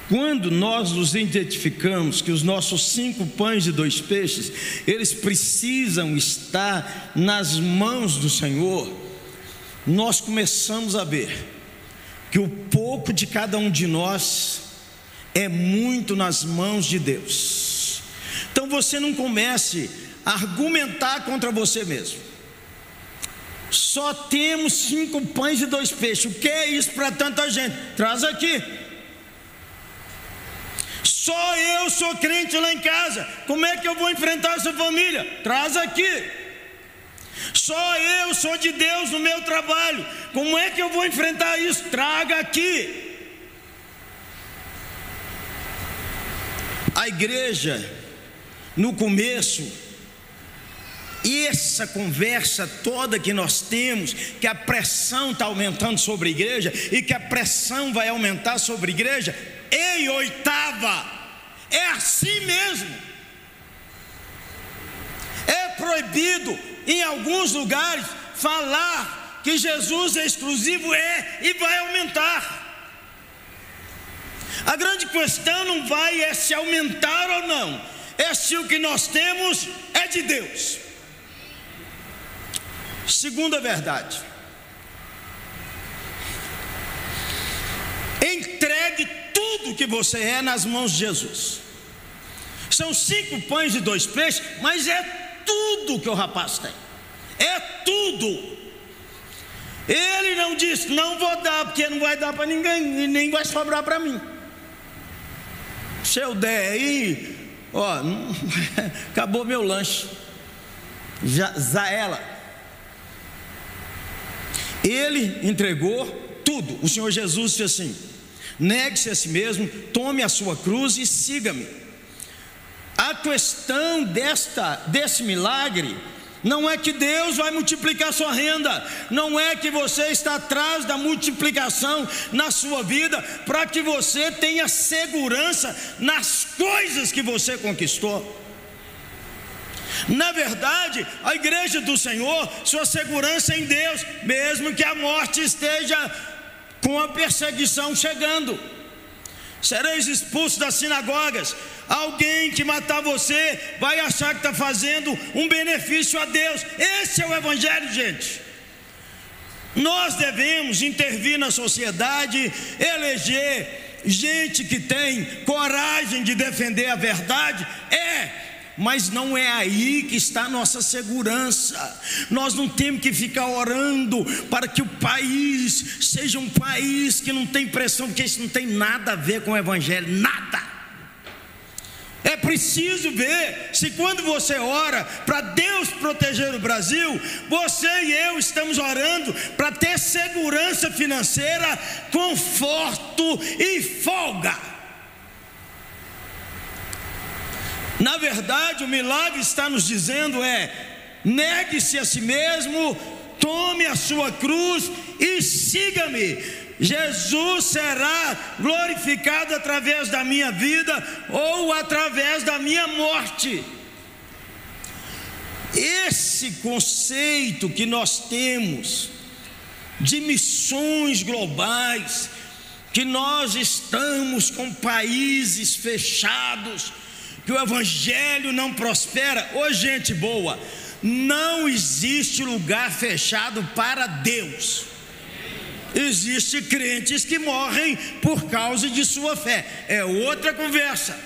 quando nós nos identificamos que os nossos cinco pães e dois peixes, eles precisam estar nas mãos do Senhor, nós começamos a ver que o pouco de cada um de nós é muito nas mãos de Deus. Então você não comece a argumentar contra você mesmo. Só temos cinco pães e dois peixes. O que é isso para tanta gente? Traz aqui. Só eu sou crente lá em casa. Como é que eu vou enfrentar essa família? Traz aqui. Só eu sou de Deus no meu trabalho. Como é que eu vou enfrentar isso? Traga aqui. A igreja, no começo, essa conversa toda que nós temos, que a pressão está aumentando sobre a igreja e que a pressão vai aumentar sobre a igreja, em oitava, é assim mesmo. É proibido em alguns lugares falar que Jesus é exclusivo, é e vai aumentar. A grande questão não vai é se aumentar ou não, é se o que nós temos é de Deus. Segunda verdade. Entregue tudo que você é nas mãos de Jesus. São cinco pães e dois peixes, mas é tudo que o rapaz tem. É tudo. Ele não disse, não vou dar, porque não vai dar para ninguém, e nem vai sobrar para mim. Se eu der aí, ó, acabou meu lanche. Já, Zaela. Ele entregou tudo. O Senhor Jesus disse assim: negue-se a si mesmo, tome a sua cruz e siga-me. A questão desta, desse milagre não é que Deus vai multiplicar sua renda, não é que você está atrás da multiplicação na sua vida para que você tenha segurança nas coisas que você conquistou. Na verdade, a igreja do Senhor, sua segurança é em Deus, mesmo que a morte esteja com a perseguição chegando. Sereis expulsos das sinagogas. Alguém que matar você vai achar que está fazendo um benefício a Deus. Esse é o Evangelho, gente. Nós devemos intervir na sociedade, eleger gente que tem coragem de defender a verdade? É mas não é aí que está a nossa segurança. Nós não temos que ficar orando para que o país seja um país que não tem pressão, porque isso não tem nada a ver com o Evangelho, nada. É preciso ver se quando você ora para Deus proteger o Brasil, você e eu estamos orando para ter segurança financeira, conforto e folga. Na verdade, o milagre está nos dizendo é: negue-se a si mesmo, tome a sua cruz e siga-me. Jesus será glorificado através da minha vida ou através da minha morte. Esse conceito que nós temos de missões globais, que nós estamos com países fechados, que o evangelho não prospera. Ô gente boa, não existe lugar fechado para Deus. Existem crentes que morrem por causa de sua fé. É outra conversa.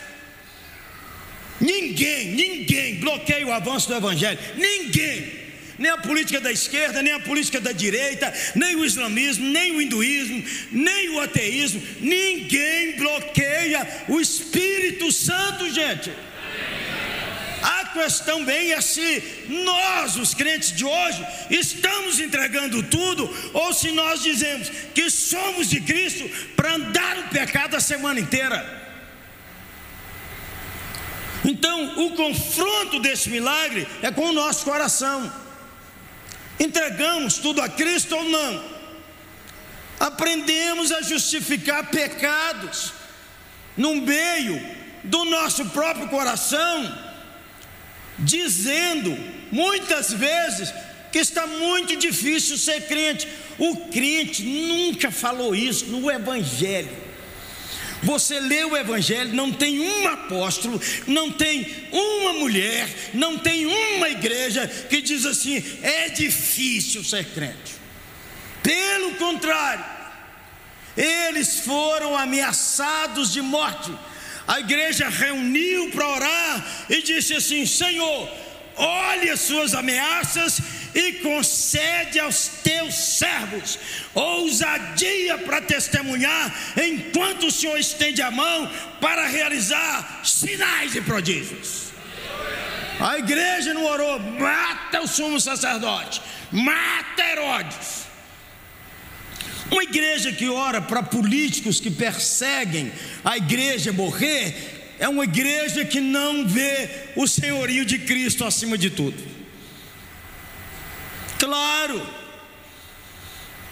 Ninguém, ninguém bloqueia o avanço do evangelho. Ninguém nem a política da esquerda, nem a política da direita, nem o islamismo, nem o hinduísmo, nem o ateísmo, ninguém bloqueia o Espírito Santo, gente. A questão bem é se nós, os crentes de hoje, estamos entregando tudo, ou se nós dizemos que somos de Cristo para andar no pecado a semana inteira. Então, o confronto desse milagre é com o nosso coração. Entregamos tudo a Cristo ou não? Aprendemos a justificar pecados no meio do nosso próprio coração, dizendo muitas vezes que está muito difícil ser crente. O crente nunca falou isso no Evangelho. Você lê o Evangelho, não tem um apóstolo, não tem uma mulher, não tem uma igreja que diz assim: é difícil ser crente. Pelo contrário, eles foram ameaçados de morte. A igreja reuniu para orar e disse assim: Senhor, olhe as suas ameaças e concede aos teus servos ousadia para testemunhar, enquanto o Senhor estende a mão para realizar sinais e prodígios. A igreja não orou, mata o sumo sacerdote, mata Herodes. Uma igreja que ora para políticos que perseguem a igreja morrer, é uma igreja que não vê o senhorio de Cristo acima de tudo. Claro,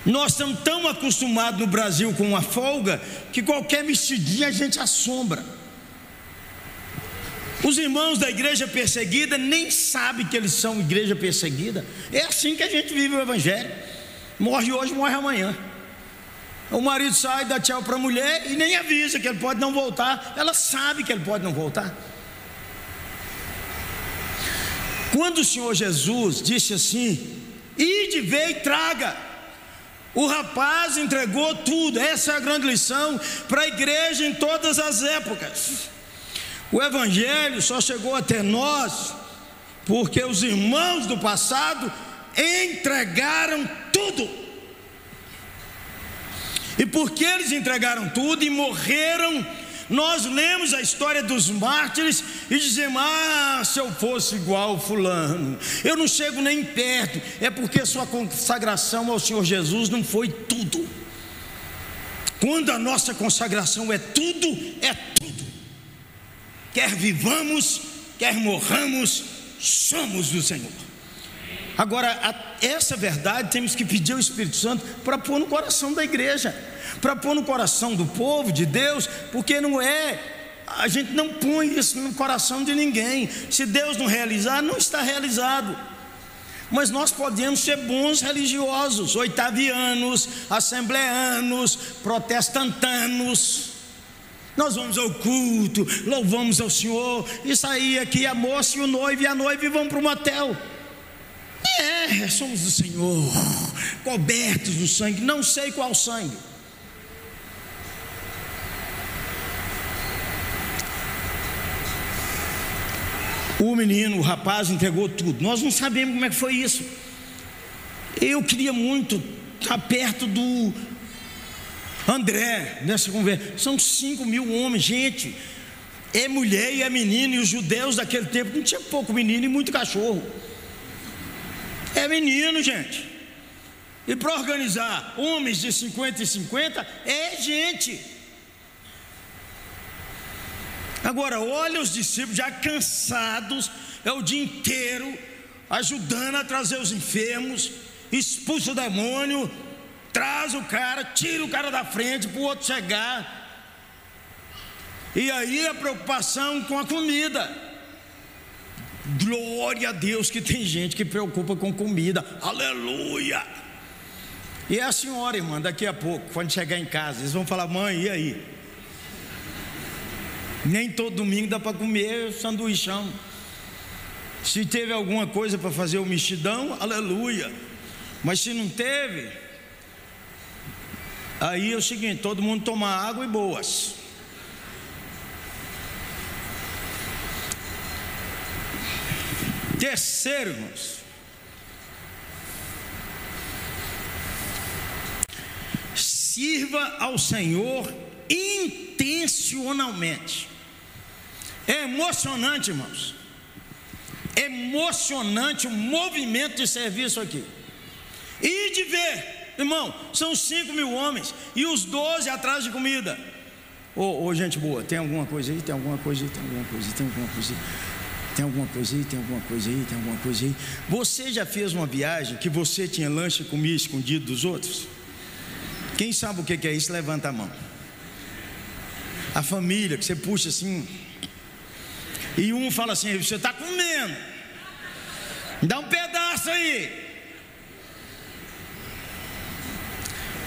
nós estamos tão acostumados no Brasil com uma folga que qualquer mexidinha a gente assombra. Os irmãos da igreja perseguida nem sabem que eles são igreja perseguida. É assim que a gente vive o Evangelho. Morre hoje, morre amanhã. O marido sai, dá tchau para a mulher e nem avisa que ele pode não voltar. Ela sabe que ele pode não voltar. Quando o Senhor Jesus disse assim: Ide, vê e traga. O rapaz entregou tudo, essa é a grande lição para a igreja em todas as épocas. O Evangelho só chegou até nós porque os irmãos do passado entregaram tudo. E porque eles entregaram tudo e morreram nós lemos a história dos mártires e dizemos: Ah, se eu fosse igual Fulano, eu não chego nem perto. É porque sua consagração ao Senhor Jesus não foi tudo. Quando a nossa consagração é tudo, é tudo. Quer vivamos, quer morramos, somos do Senhor. Agora, a, essa verdade temos que pedir ao Espírito Santo para pôr no coração da igreja para pôr no coração do povo de Deus, porque não é, a gente não põe isso no coração de ninguém. Se Deus não realizar, não está realizado. Mas nós podemos ser bons religiosos, oitavianos, assembleanos, protestantanos. Nós vamos ao culto, louvamos ao Senhor, e sair aqui a moça e o noivo e a noiva e vão para o motel. É, é, somos do Senhor, cobertos do sangue, não sei qual sangue. O menino, o rapaz entregou tudo. Nós não sabemos como é que foi isso. Eu queria muito estar perto do André nessa conversa. São cinco mil homens, gente. É mulher e é menino, e os judeus daquele tempo não tinha pouco menino e muito cachorro. É menino, gente. E para organizar homens de 50 e 50 é gente. Agora, olha os discípulos já cansados, é o dia inteiro ajudando a trazer os enfermos, expulsa o demônio, traz o cara, tira o cara da frente para o outro chegar. E aí a preocupação com a comida. Glória a Deus que tem gente que preocupa com comida. Aleluia! E é a senhora, irmã, daqui a pouco, quando chegar em casa, eles vão falar: mãe, e aí? Nem todo domingo dá para comer sanduichão. Se teve alguma coisa para fazer o mexidão, aleluia. Mas se não teve, aí é o seguinte: todo mundo toma água e boas. Terceiro, irmãos. Sirva ao Senhor intencionalmente. É emocionante, irmãos. É emocionante o movimento de serviço aqui. E de ver, irmão, são cinco mil homens e os doze atrás de comida. Ô, oh, oh, gente boa, tem alguma coisa aí? Tem alguma coisa aí? Tem alguma coisa aí? Tem alguma coisa aí? Tem alguma coisa aí? Tem alguma coisa aí? Tem alguma coisa aí? Você já fez uma viagem que você tinha lanche e comia escondido dos outros? Quem sabe o que é isso? Levanta a mão. A família, que você puxa assim. E um fala assim: Você está comendo. Dá um pedaço aí.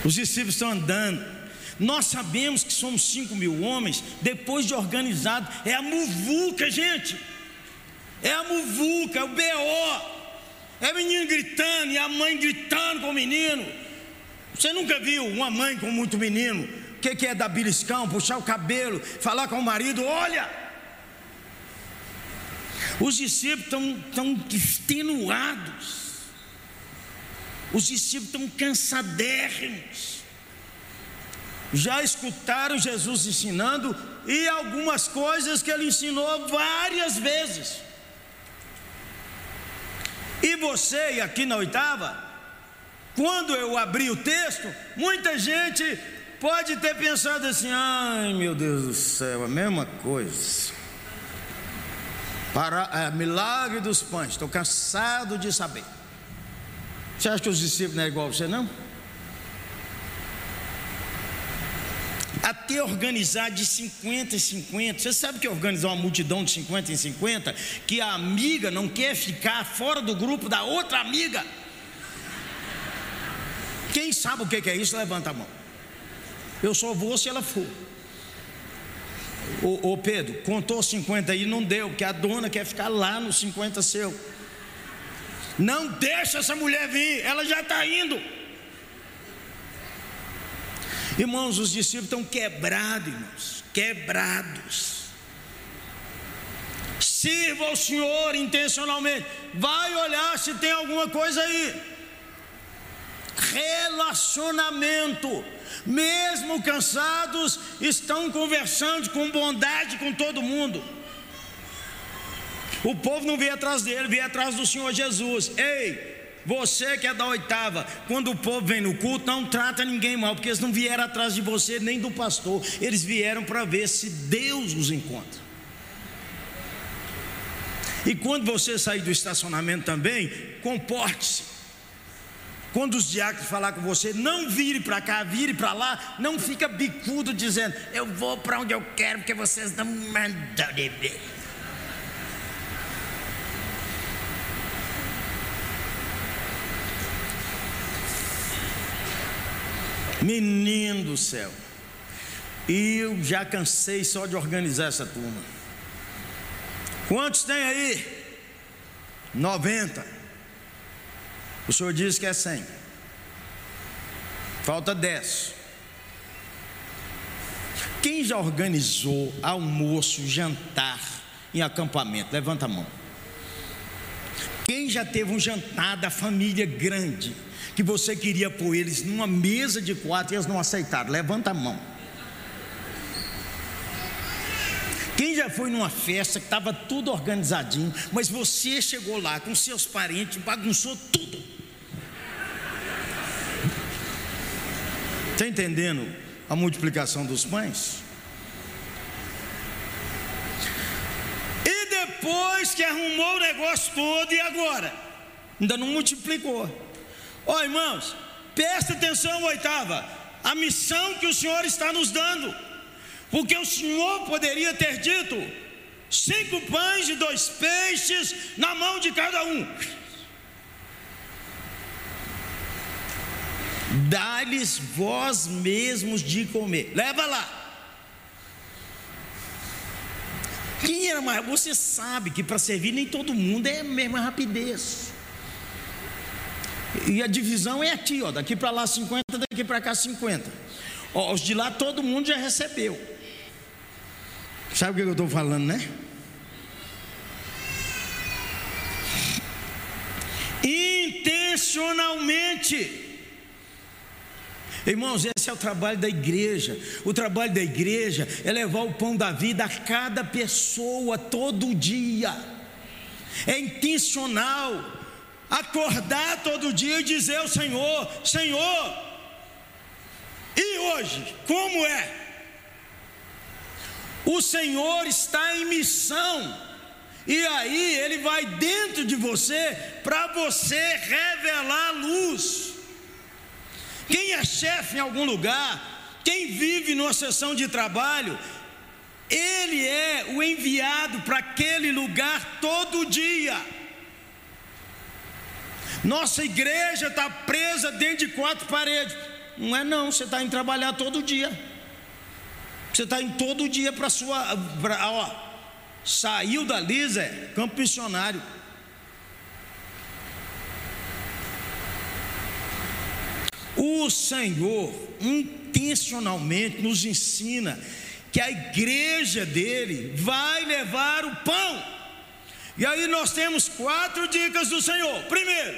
Os discípulos estão andando. Nós sabemos que somos cinco mil homens. Depois de organizado, é a muvuca, gente é a muvuca, é o BO, é o menino gritando e a mãe gritando com o menino. Você nunca viu uma mãe com muito menino? O que, que é dar beliscão, puxar o cabelo, falar com o marido? Olha, os discípulos estão tão extenuados, os discípulos estão cansadérrimos. Já escutaram Jesus ensinando e algumas coisas que ele ensinou várias vezes. E você, aqui na oitava, quando eu abri o texto, muita gente pode ter pensado assim: ai meu Deus do céu, a mesma coisa. Para, é, milagre dos pães, estou cansado de saber. Você acha que os discípulos não é igual a você, não? Até organizar de 50 em 50. Você sabe que organizar uma multidão de 50 em 50? Que a amiga não quer ficar fora do grupo da outra amiga. Quem sabe o que é isso? Levanta a mão. Eu só vou se ela for. Ô, ô Pedro, contou 50 aí, não deu, porque a dona quer ficar lá no 50 seu. Não deixa essa mulher vir, ela já está indo. Irmãos, os discípulos estão quebrados, irmãos, quebrados. Sirva ao Senhor intencionalmente. Vai olhar se tem alguma coisa aí. Relacionamento. Mesmo cansados, estão conversando com bondade com todo mundo. O povo não veio atrás dele, veio atrás do Senhor Jesus. Ei, você que é da oitava, quando o povo vem no culto, não trata ninguém mal, porque eles não vieram atrás de você nem do pastor, eles vieram para ver se Deus os encontra. E quando você sair do estacionamento também, comporte-se. Quando os diáconos falar com você, não vire para cá, vire para lá, não fica bicudo dizendo, eu vou para onde eu quero, porque vocês não mandam de ver. Menino do céu. E eu já cansei só de organizar essa turma. Quantos tem aí? 90. O senhor diz que é 100. Falta 10. Quem já organizou almoço, jantar em acampamento? Levanta a mão. Quem já teve um jantar da família grande, que você queria pôr eles numa mesa de quatro e eles não aceitaram? Levanta a mão. Quem já foi numa festa que estava tudo organizadinho, mas você chegou lá com seus parentes, bagunçou tudo? Está entendendo a multiplicação dos pães? E depois que arrumou o negócio todo, e agora? Ainda não multiplicou. Ó oh, irmãos, presta atenção, oitava, a missão que o Senhor está nos dando, porque o Senhor poderia ter dito: cinco pães e dois peixes na mão de cada um. Dá-lhes vós mesmos de comer. Leva lá. Quem era mais? Você sabe que para servir nem todo mundo é a mesma rapidez. E a divisão é aqui, ó, daqui para lá 50, daqui para cá 50. Ó, os de lá todo mundo já recebeu. Sabe o que eu estou falando, né? Intencionalmente. Irmãos, esse é o trabalho da igreja. O trabalho da igreja é levar o pão da vida a cada pessoa todo dia. É intencional. Acordar todo dia e dizer ao Senhor: Senhor, e hoje, como é? O Senhor está em missão. E aí ele vai dentro de você para você revelar a luz. Quem é chefe em algum lugar, quem vive numa sessão de trabalho, ele é o enviado para aquele lugar todo dia. Nossa igreja está presa dentro de quatro paredes. Não é não, você está indo trabalhar todo dia. Você está indo todo dia para sua. Pra, ó, saiu dali, Zé, campo missionário. O Senhor intencionalmente nos ensina que a igreja dele vai levar o pão. E aí nós temos quatro dicas do Senhor. Primeiro,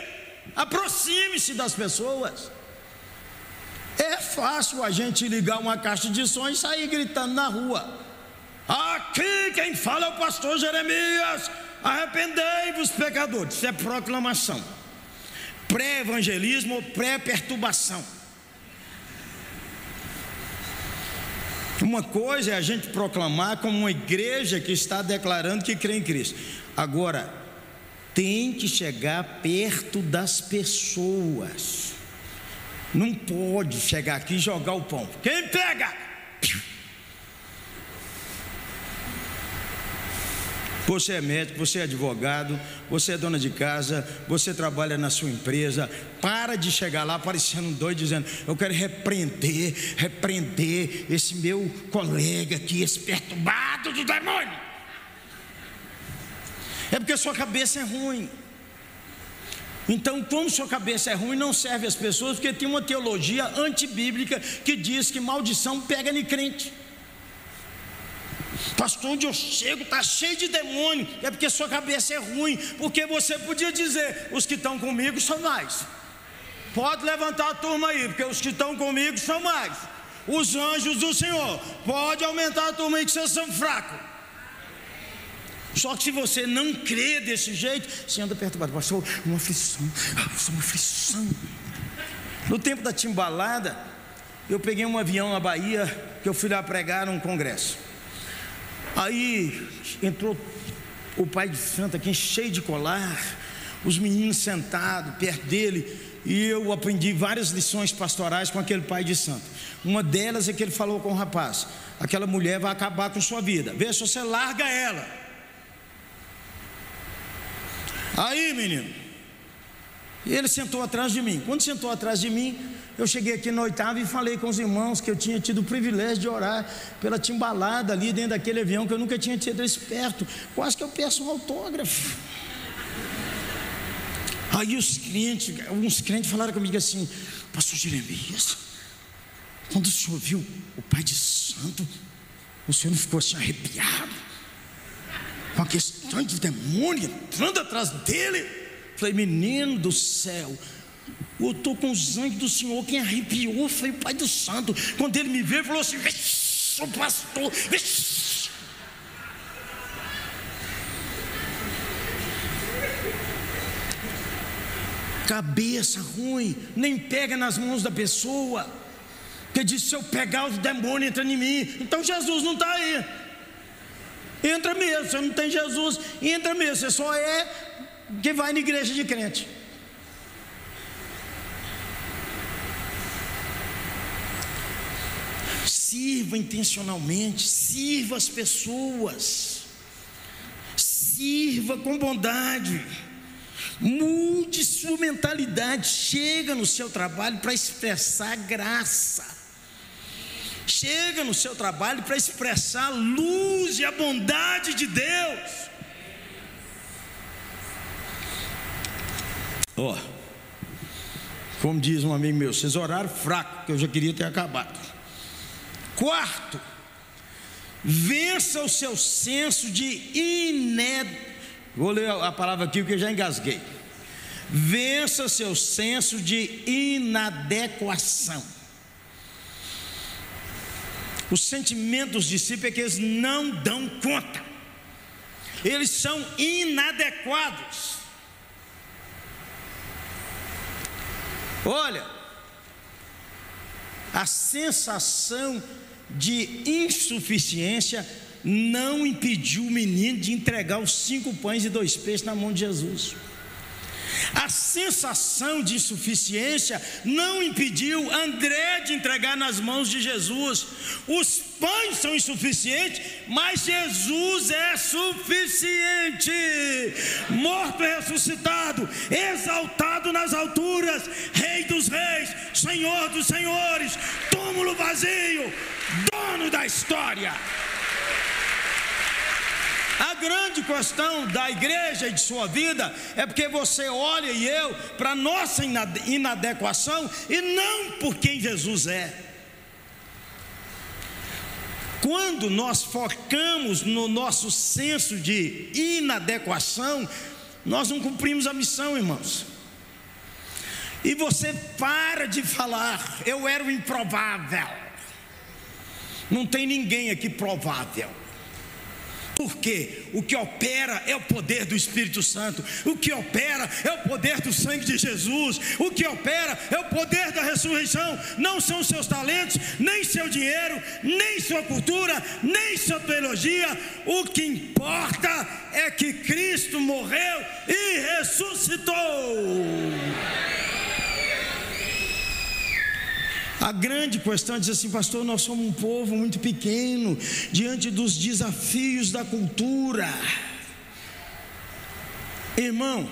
aproxime-se das pessoas. É fácil a gente ligar uma caixa de som e sair gritando na rua. Aqui quem fala é o pastor Jeremias. Arrependei-vos, pecadores. Isso é proclamação pré-evangelismo ou pré-perturbação. Uma coisa é a gente proclamar como uma igreja que está declarando que crê em Cristo. Agora, tem que chegar perto das pessoas. Não pode chegar aqui e jogar o pão. Quem pega? Você é médico, você é advogado, você é dona de casa, você trabalha na sua empresa. Para de chegar lá parecendo doido, dizendo: Eu quero repreender, repreender esse meu colega aqui, esse perturbado do demônio. É porque sua cabeça é ruim. Então, como sua cabeça é ruim, não serve às pessoas, porque tem uma teologia antibíblica que diz que maldição pega em crente. Pastor, onde eu chego está cheio de demônio. É porque sua cabeça é ruim. Porque você podia dizer: os que estão comigo são mais. Pode levantar a turma aí, porque os que estão comigo são mais. Os anjos do Senhor. Pode aumentar a turma aí, que vocês são fracos. Só que se você não crê desse jeito, você anda perturbado. Pastor, uma aflição. Uma aflição. No tempo da timbalada, eu peguei um avião na Bahia, que eu fui lá pregar num congresso. Aí entrou o pai de santo aqui cheio de colar, os meninos sentados perto dele, e eu aprendi várias lições pastorais com aquele pai de santo. Uma delas é que ele falou com o rapaz: aquela mulher vai acabar com sua vida, vê se você larga ela. Aí, menino, ele sentou atrás de mim. Quando sentou atrás de mim, eu cheguei aqui na oitava e falei com os irmãos que eu tinha tido o privilégio de orar pela timbalada ali dentro daquele avião, que eu nunca tinha tido esse perto. Quase que eu peço um autógrafo. Aí os crentes, alguns crentes falaram comigo assim, pastor Jeremias, quando o senhor viu o pai de santo, o senhor não ficou assim arrepiado, com a questão de demônio entrando atrás dele. Falei, menino do céu, eu estou com os anjos do Senhor, quem arrepiou foi o Pai do Santo. Quando ele me veio, falou assim: o pastor. Cabeça ruim, nem pega nas mãos da pessoa. Que diz: se eu pegar os demônios entra em mim. Então Jesus não está aí. Entra mesmo, você não tem Jesus, entra mesmo, você só é que vai na igreja de crente. Sirva intencionalmente, sirva as pessoas, sirva com bondade, mude sua mentalidade, chega no seu trabalho para expressar graça. Chega no seu trabalho para expressar a luz e a bondade de Deus. Ó, oh, como diz um amigo meu, vocês oraram fraco, que eu já queria ter acabado. Quarto, vença o seu senso de ined. Vou ler a palavra aqui porque já engasguei. Vença o seu senso de inadequação. Os sentimentos dos discípulos é que eles não dão conta, eles são inadequados. Olha, a sensação de insuficiência não impediu o menino de entregar os cinco pães e dois peixes na mão de Jesus. A sensação de insuficiência não impediu André de entregar nas mãos de Jesus. Os pães são insuficientes, mas Jesus é suficiente. Morto e ressuscitado, exaltado nas alturas, Rei dos Reis, Senhor dos Senhores, túmulo vazio, dono da história. A grande questão da igreja e de sua vida é porque você olha e eu para nossa inadequação e não por quem Jesus é. Quando nós focamos no nosso senso de inadequação, nós não cumprimos a missão, irmãos. E você para de falar, eu era o improvável. Não tem ninguém aqui provável. Porque o que opera é o poder do Espírito Santo, o que opera é o poder do sangue de Jesus, o que opera é o poder da ressurreição. Não são seus talentos, nem seu dinheiro, nem sua cultura, nem sua teologia. O que importa é que Cristo morreu e ressuscitou. A grande questão é dizer assim, pastor, nós somos um povo muito pequeno diante dos desafios da cultura. Irmão,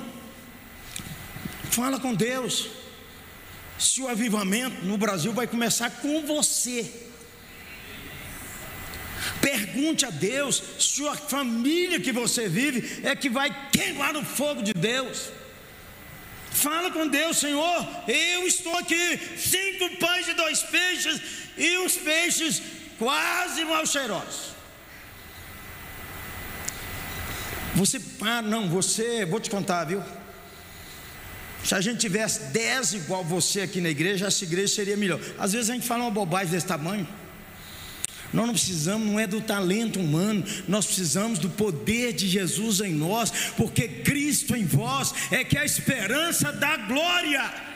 fala com Deus. Se o avivamento no Brasil vai começar com você. Pergunte a Deus se a família que você vive é que vai queimar no fogo de Deus. Fala com Deus, Senhor. Eu estou aqui, cinco pães e dois peixes, e os peixes quase mal cheirosos. Você, ah, não, você, vou te contar, viu? Se a gente tivesse dez igual você aqui na igreja, essa igreja seria melhor. Às vezes a gente fala uma bobagem desse tamanho. Nós não precisamos, não é do talento humano, nós precisamos do poder de Jesus em nós, porque Cristo em vós é que é a esperança da glória.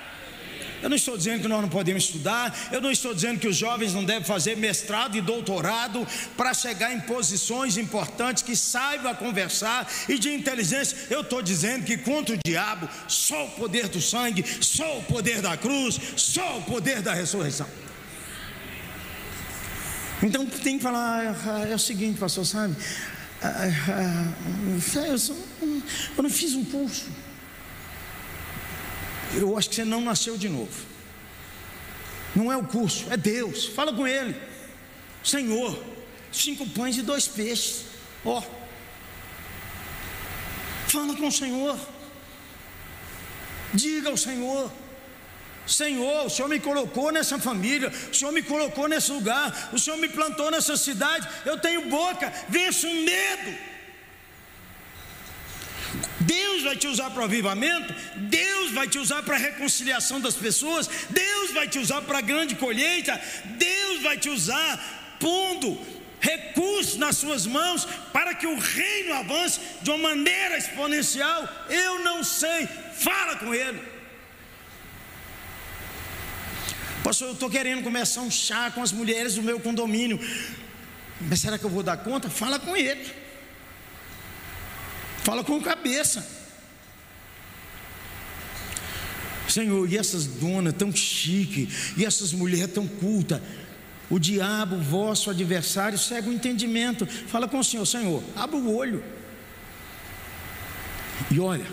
Eu não estou dizendo que nós não podemos estudar, eu não estou dizendo que os jovens não devem fazer mestrado e doutorado para chegar em posições importantes, que saibam conversar e de inteligência. Eu estou dizendo que contra o diabo, só o poder do sangue, só o poder da cruz, só o poder da ressurreição. Então tem que falar, ah, é o seguinte, pastor, sabe? Ah, ah, eu não fiz um curso. Eu acho que você não nasceu de novo. Não é o curso, é Deus. Fala com Ele. Senhor, cinco pães e dois peixes. Ó. Oh. Fala com o Senhor. Diga ao Senhor. Senhor, o Senhor me colocou nessa família, o Senhor me colocou nesse lugar, o Senhor me plantou nessa cidade, eu tenho boca, venço o medo. Deus vai te usar para o avivamento, Deus vai te usar para a reconciliação das pessoas, Deus vai te usar para a grande colheita, Deus vai te usar pondo recursos nas suas mãos para que o reino avance de uma maneira exponencial. Eu não sei, fala com ele. Pastor, eu estou querendo começar um chá com as mulheres do meu condomínio. Mas será que eu vou dar conta? Fala com ele. Fala com cabeça. Senhor, e essas donas tão chique, e essas mulheres tão cultas, o diabo, vosso adversário, cega o entendimento. Fala com o Senhor, Senhor, abre o olho. E olha,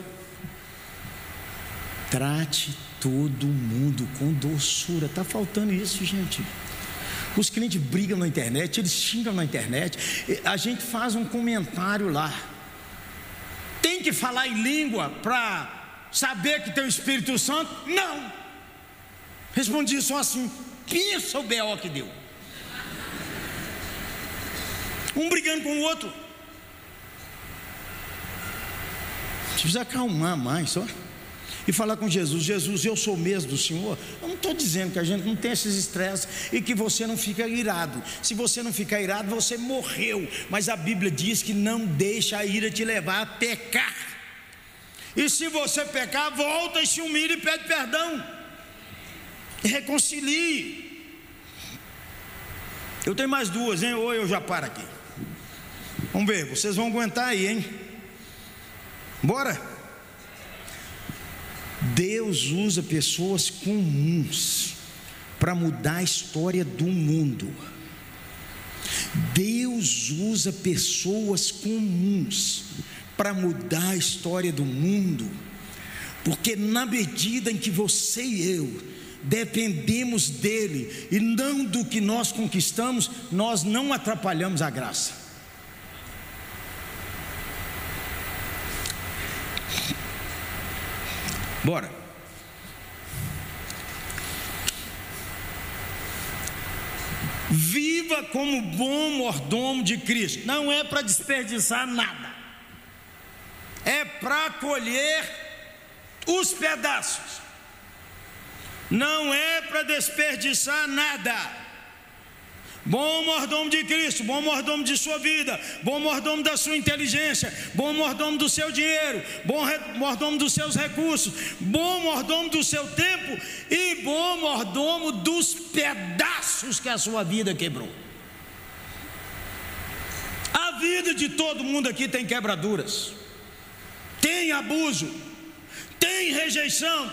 trate todo mundo com doçura. Está faltando isso, gente. Os clientes brigam na internet, eles xingam na internet. A gente faz um comentário lá. Tem que falar em língua para saber que tem o Espírito Santo? Não. Respondi só assim: pensa o B.O. que deu um brigando com o outro. Precisa acalmar mais, só. E falar com Jesus: Jesus, eu sou mesmo do Senhor. Eu não estou dizendo que a gente não tem esses estresses e que você não fica irado. Se você não ficar irado, você morreu. Mas a Bíblia diz que não deixa a ira te levar a pecar. E se você pecar, volta e se humilha e pede perdão. Reconcilie. Eu tenho mais duas, hein? Ou eu já paro aqui. Vamos ver, vocês vão aguentar aí, hein? Bora? Deus usa pessoas comuns para mudar a história do mundo. Deus usa pessoas comuns para mudar a história do mundo, porque na medida em que você e eu dependemos dele e não do que nós conquistamos, nós não atrapalhamos a graça. Bora. Viva como bom mordomo de Cristo. Não é para desperdiçar nada. É para colher os pedaços. Não é para desperdiçar nada. Bom mordomo de Cristo, bom mordomo de sua vida, bom mordomo da sua inteligência, bom mordomo do seu dinheiro, bom mordomo dos seus recursos, bom mordomo do seu tempo e bom mordomo dos pedaços que a sua vida quebrou. A vida de todo mundo aqui tem quebraduras, tem abuso, tem rejeição,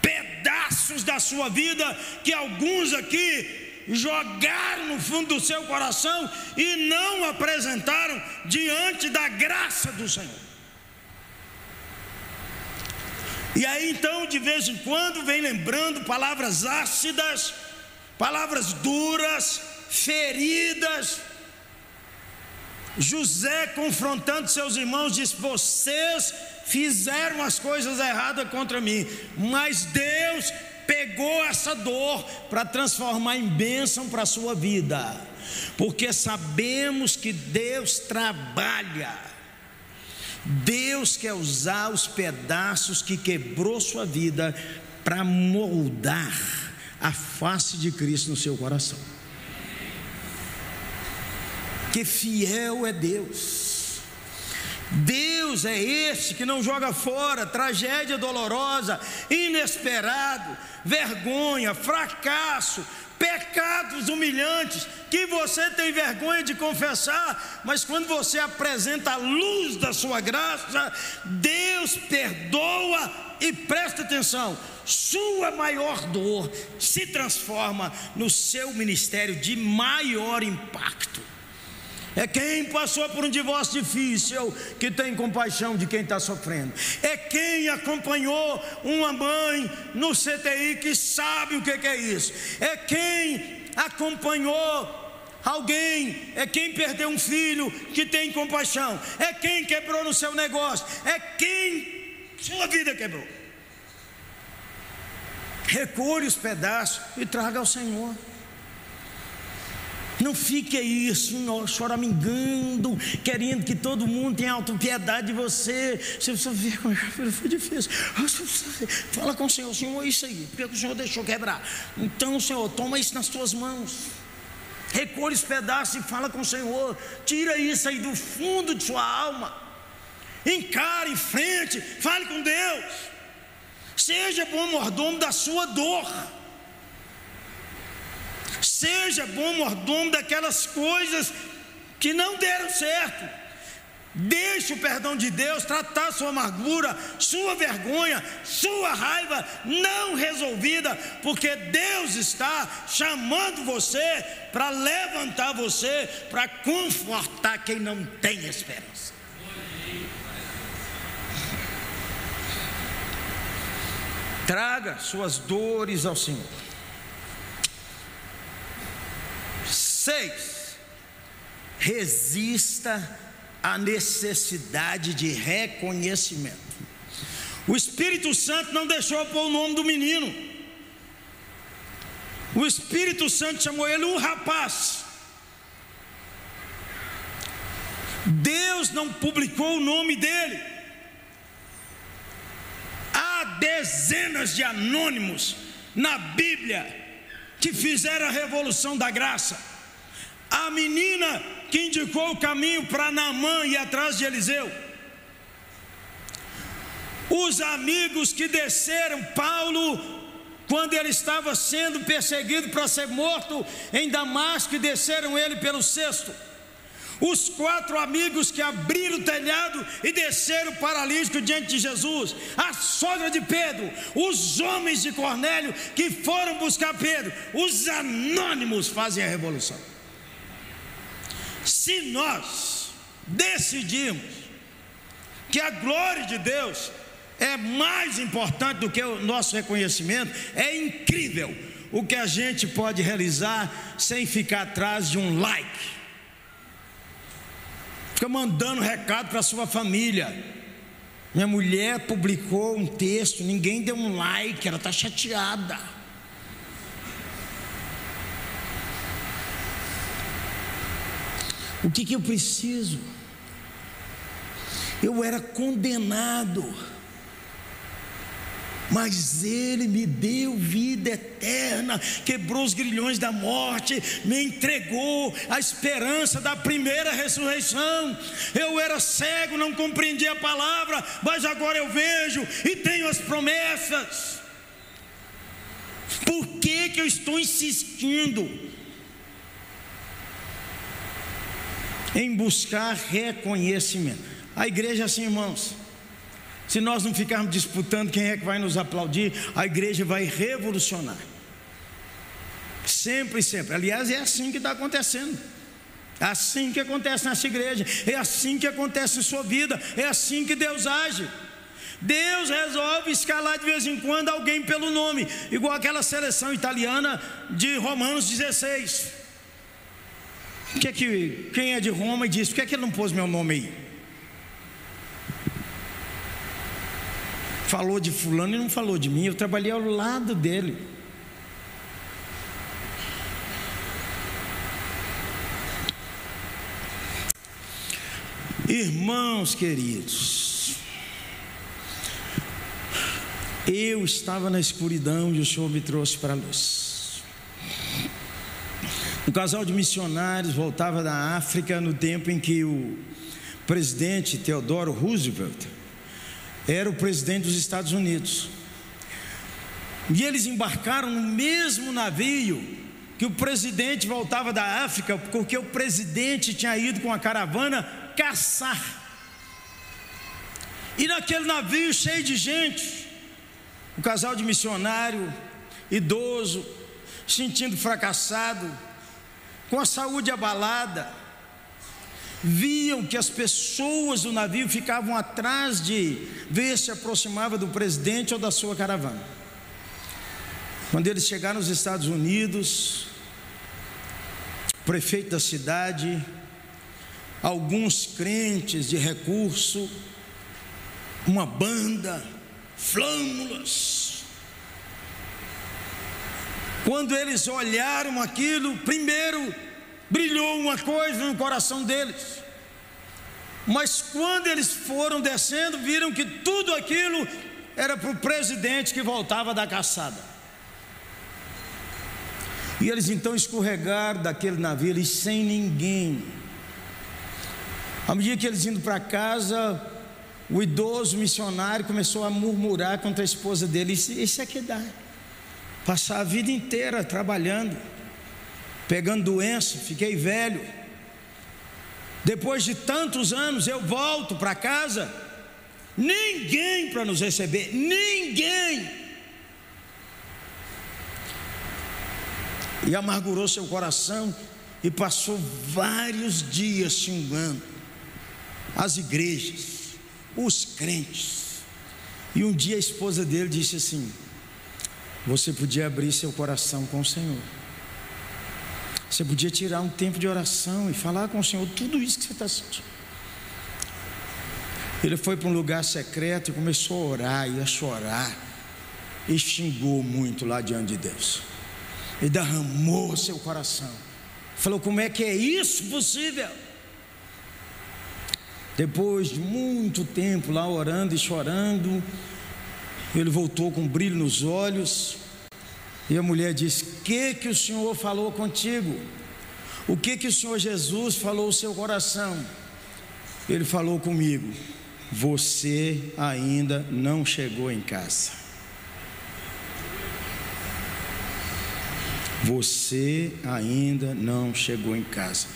pedaços da sua vida que alguns aqui jogaram no fundo do seu coração e não apresentaram diante da graça do Senhor. E aí então, de vez em quando, vem lembrando palavras ácidas, palavras duras, feridas. José confrontando seus irmãos, diz: Vocês fizeram as coisas erradas contra mim, mas Deus pegou essa dor para transformar em bênção para a sua vida, porque sabemos que Deus trabalha, Deus quer usar os pedaços que quebrou sua vida para moldar a face de Cristo no seu coração. Que fiel é Deus. Deus é esse que não joga fora tragédia dolorosa, inesperado, vergonha, fracasso, pecados humilhantes que você tem vergonha de confessar, mas quando você apresenta a luz da sua graça, Deus perdoa e presta atenção, sua maior dor se transforma no seu ministério de maior impacto. É quem passou por um divórcio difícil que tem compaixão de quem está sofrendo. É quem acompanhou uma mãe no CTI que sabe o que é isso. É quem acompanhou alguém, é quem perdeu um filho que tem compaixão. É quem quebrou no seu negócio. É quem sua vida quebrou. Recolhe os pedaços e traga ao Senhor. Não fique aí choramingando, querendo que todo mundo tenha autopiedade de você. Você precisa ver como foi difícil. Fala com o Senhor, Senhor, isso aí, porque o Senhor deixou quebrar. Então, Senhor, toma isso nas tuas mãos. Recolhe os pedaços e fala com o Senhor. Tira isso aí do fundo de sua alma. Encare em frente, fale com Deus. Seja bom mordomo da sua dor. Seja bom mordomo daquelas coisas que não deram certo. Deixe o perdão de Deus tratar sua amargura, sua vergonha, sua raiva não resolvida, porque Deus está chamando você para levantar você, para confortar quem não tem esperança. Traga suas dores ao Senhor. Seis, resista à necessidade de reconhecimento. O Espírito Santo não deixou pôr o nome do menino. O Espírito Santo chamou ele um rapaz. Deus não publicou o nome dele. Há dezenas de anônimos na Bíblia que fizeram a revolução da graça. A menina que indicou o caminho para Naamã e atrás de Eliseu. Os amigos que desceram Paulo quando ele estava sendo perseguido para ser morto em Damasco e desceram ele pelo cesto. Os quatro amigos que abriram o telhado e desceram paralítico diante de Jesus, a sogra de Pedro, os homens de Cornélio que foram buscar Pedro, os anônimos fazem a revolução. Se nós decidirmos que a glória de Deus é mais importante do que o nosso reconhecimento, é incrível o que a gente pode realizar sem ficar atrás de um like. Fica mandando recado para sua família. Minha mulher publicou um texto, ninguém deu um like, ela está chateada. O que, que eu preciso? Eu era condenado, mas Ele me deu vida eterna, quebrou os grilhões da morte, me entregou a esperança da primeira ressurreição. Eu era cego, não compreendia a palavra, mas agora eu vejo e tenho as promessas. Por que, que eu estou insistindo? Em buscar reconhecimento. A igreja, assim, irmãos, se nós não ficarmos disputando quem é que vai nos aplaudir, a igreja vai revolucionar. Sempre, sempre. Aliás, é assim que está acontecendo. É assim que acontece nessa igreja, é assim que acontece em sua vida, é assim que Deus age. Deus resolve escalar de vez em quando alguém pelo nome, igual aquela seleção italiana de Romanos 16. Que é que, quem é de Roma e diz: por que, é que ele não pôs meu nome aí? Falou de Fulano e não falou de mim, eu trabalhei ao lado dele. Irmãos queridos, eu estava na escuridão e o Senhor me trouxe para a luz. Um casal de missionários voltava da África no tempo em que o presidente Theodore Roosevelt era o presidente dos Estados Unidos. E eles embarcaram no mesmo navio que o presidente voltava da África, porque o presidente tinha ido com a caravana caçar. E naquele navio cheio de gente, o casal de missionário, idoso, sentindo fracassado, com a saúde abalada, viam que as pessoas do navio ficavam atrás de ver se aproximava do presidente ou da sua caravana. Quando eles chegaram nos Estados Unidos, o prefeito da cidade, alguns crentes de recurso, uma banda, flâmulas, quando eles olharam aquilo, primeiro brilhou uma coisa no coração deles. Mas quando eles foram descendo, viram que tudo aquilo era para o presidente que voltava da caçada. E eles então escorregaram daquele navio e sem ninguém. À medida que eles indo para casa, o idoso missionário começou a murmurar contra a esposa dele: Isso, isso é que dá. Passar a vida inteira trabalhando, pegando doença, fiquei velho. Depois de tantos anos eu volto para casa, ninguém para nos receber, ninguém. E amargurou seu coração e passou vários dias xingando as igrejas, os crentes. E um dia a esposa dele disse assim: Você podia abrir seu coração com o Senhor. Você podia tirar um tempo de oração e falar com o Senhor tudo isso que você está sentindo. Ele foi para um lugar secreto e começou a orar e a chorar. E xingou muito lá diante de Deus. E derramou seu coração. Falou: Como é que é isso possível? Depois de muito tempo lá orando e chorando, ele voltou com um brilho nos olhos. E a mulher disse: Que que o Senhor falou contigo? O que que o Senhor Jesus falou ao seu coração? Ele falou comigo: Você ainda não chegou em casa. Você ainda não chegou em casa.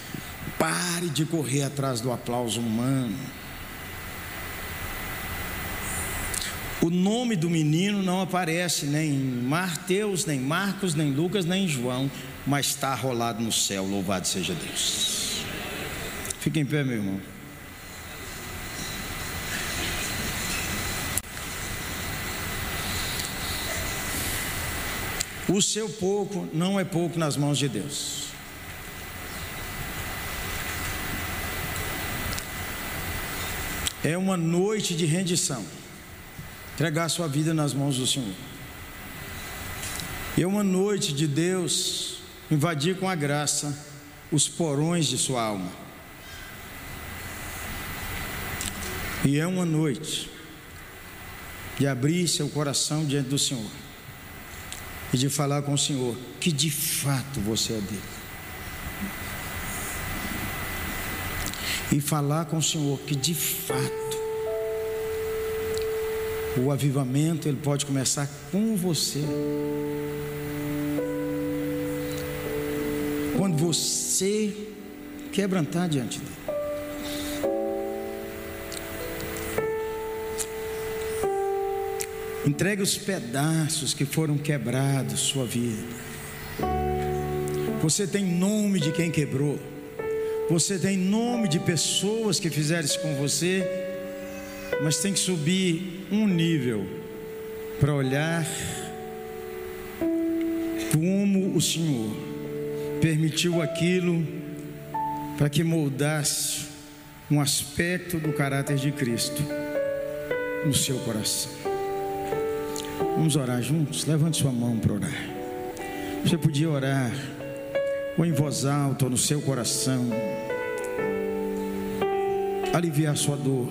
Pare de correr atrás do aplauso humano. O nome do menino não aparece nem em Mateus, nem Marcos, nem Lucas, nem João, mas está rolado no céu. Louvado seja Deus. Fique em pé, meu irmão. O seu pouco não é pouco nas mãos de Deus. É uma noite de rendição. Entregar sua vida nas mãos do Senhor. É uma noite de Deus invadir com a graça os porões de sua alma. E é uma noite de abrir seu coração diante do Senhor e de falar com o Senhor que de fato você é dele. e falar com o Senhor que de fato o avivamento ele pode começar com você. Quando você quebrantar diante dele. Entregue os pedaços que foram quebrados sua vida. Você tem nome de quem quebrou. Você tem nome de pessoas que fizeram isso com você, mas tem que subir um nível para olhar como o Senhor permitiu aquilo para que moldasse um aspecto do caráter de Cristo no seu coração. Vamos orar juntos? Levante sua mão para orar. Você podia orar ou em voz alta ou no seu coração, aliviar sua dor,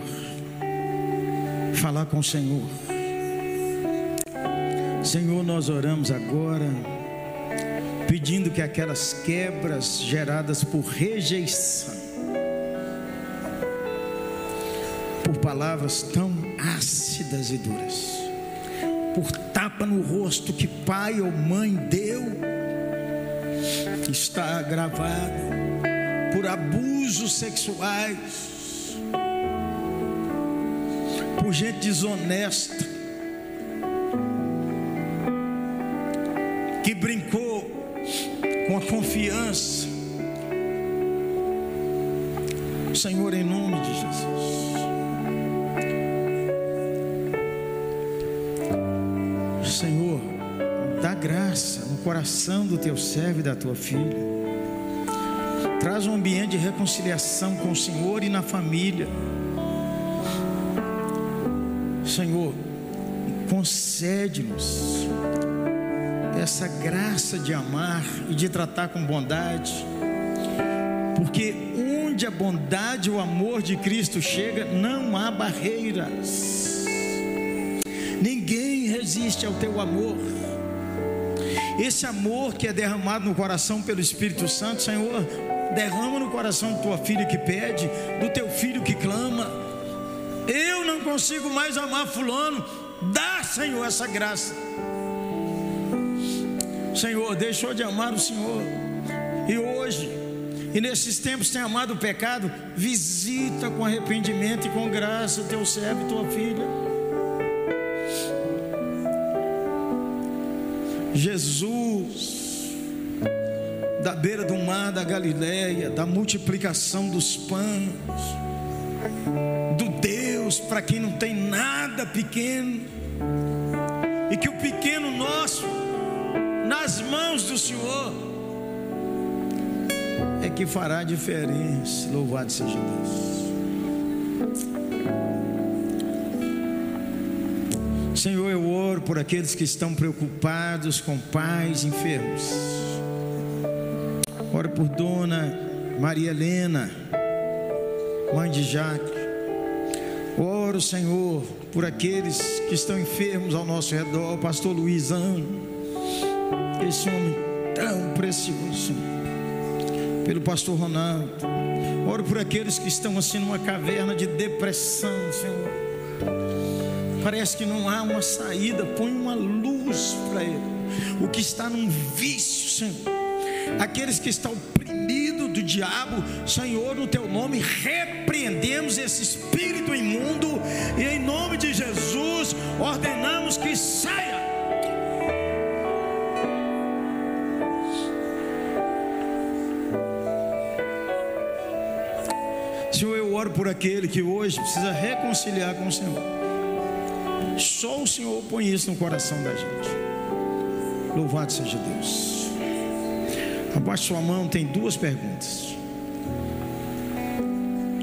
falar com o Senhor. Senhor, nós oramos agora, pedindo que aquelas quebras geradas por rejeição, por palavras tão ácidas e duras, por tapa no rosto que pai ou mãe deu, está gravado por abusos sexuais, por gente desonesta, que brincou com a confiança. Senhor, em nome de Jesus. Senhor, dá graça no coração do teu servo e da tua filha. Traz um ambiente de reconciliação com o Senhor e na família. Concede-nos essa graça de amar e de tratar com bondade, Porque onde a bondade e o amor de Cristo chega, não há barreiras. Ninguém resiste ao teu amor. Esse amor que é derramado no coração pelo Espírito Santo, Senhor, derrama no coração de tua filha que pede, do teu filho que clama. Eu não consigo mais amar Fulano, dá, Senhor, essa graça. Senhor, deixou de amar o Senhor, e hoje, e nesses tempos tem amado o pecado, visita com arrependimento e com graça teu servo e tua filha. Jesus, da beira do mar da Galileia, da multiplicação dos pães, do Deus para quem não tem nada pequeno, nas mãos do Senhor, é que fará diferença. Louvado seja Deus. Senhor, eu oro por aqueles que estão preocupados com pais enfermos. Oro por Dona Maria Helena, mãe de Jaque. Oro, Senhor, por aqueles que estão enfermos ao nosso redor, Pastor Luizão, esse homem tão precioso, pelo Pastor Ronaldo. Oro por aqueles que estão assim numa caverna de depressão, Senhor Parece que não há uma saída. Põe uma luz para ele. O que está num vício, Senhor. Aqueles que estão oprimidos do diabo, Senhor, no teu nome, repreendemos esse espírito imundo e em nome de Jesus ordenamos que saia. Por aquele que hoje precisa reconciliar com o Senhor. Só o Senhor põe isso no coração da gente. Louvado seja Deus. Abaixe sua mão, tem duas perguntas.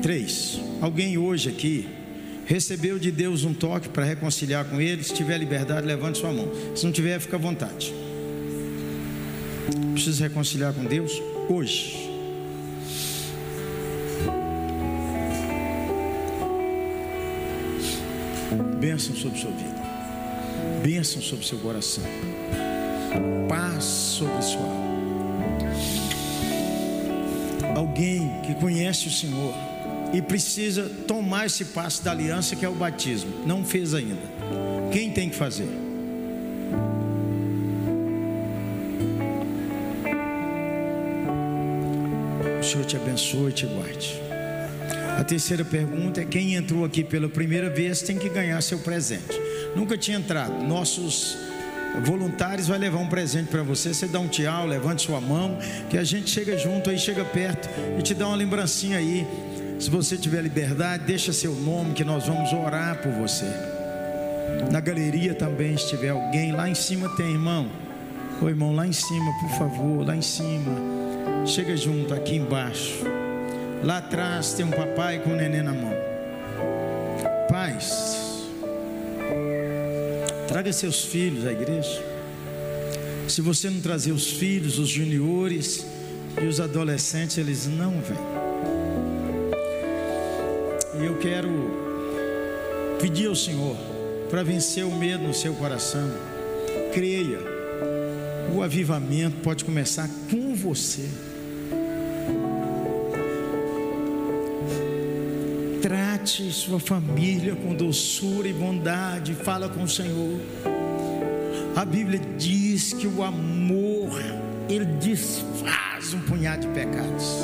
Três. Alguém hoje aqui recebeu de Deus um toque para reconciliar com Ele? Se tiver liberdade, levante sua mão. Se não tiver, fica à vontade. Precisa reconciliar com Deus hoje. Bênção sobre sua vida. Bênção sobre seu coração. Paz sobre sua alma. Alguém que conhece o Senhor e precisa tomar esse passo da aliança que é o batismo. Não fez ainda. Quem tem que fazer? O Senhor te abençoe e te guarde. A terceira pergunta é: quem entrou aqui pela primeira vez tem que ganhar seu presente. Nunca tinha entrado. Nossos voluntários vai levar um presente para você. Você dá um tchau, levante sua mão, que a gente chega junto aí, chega perto e te dá uma lembrancinha aí. Se você tiver liberdade, deixa seu nome que nós vamos orar por você. Na galeria também, se tiver alguém lá em cima tem irmão. Ô irmão, lá em cima, por favor, lá em cima. Chega junto aqui embaixo. Lá atrás tem um papai com o neném na mão. Pais, traga seus filhos à igreja. Se você não trazer os filhos, os juniores e os adolescentes, eles não vêm. E eu quero pedir ao Senhor para vencer o medo no seu coração. Creia, o avivamento pode começar com você. Sua família com doçura e bondade. Fala com o Senhor. A Bíblia diz que o amor ele desfaz um punhado de pecados.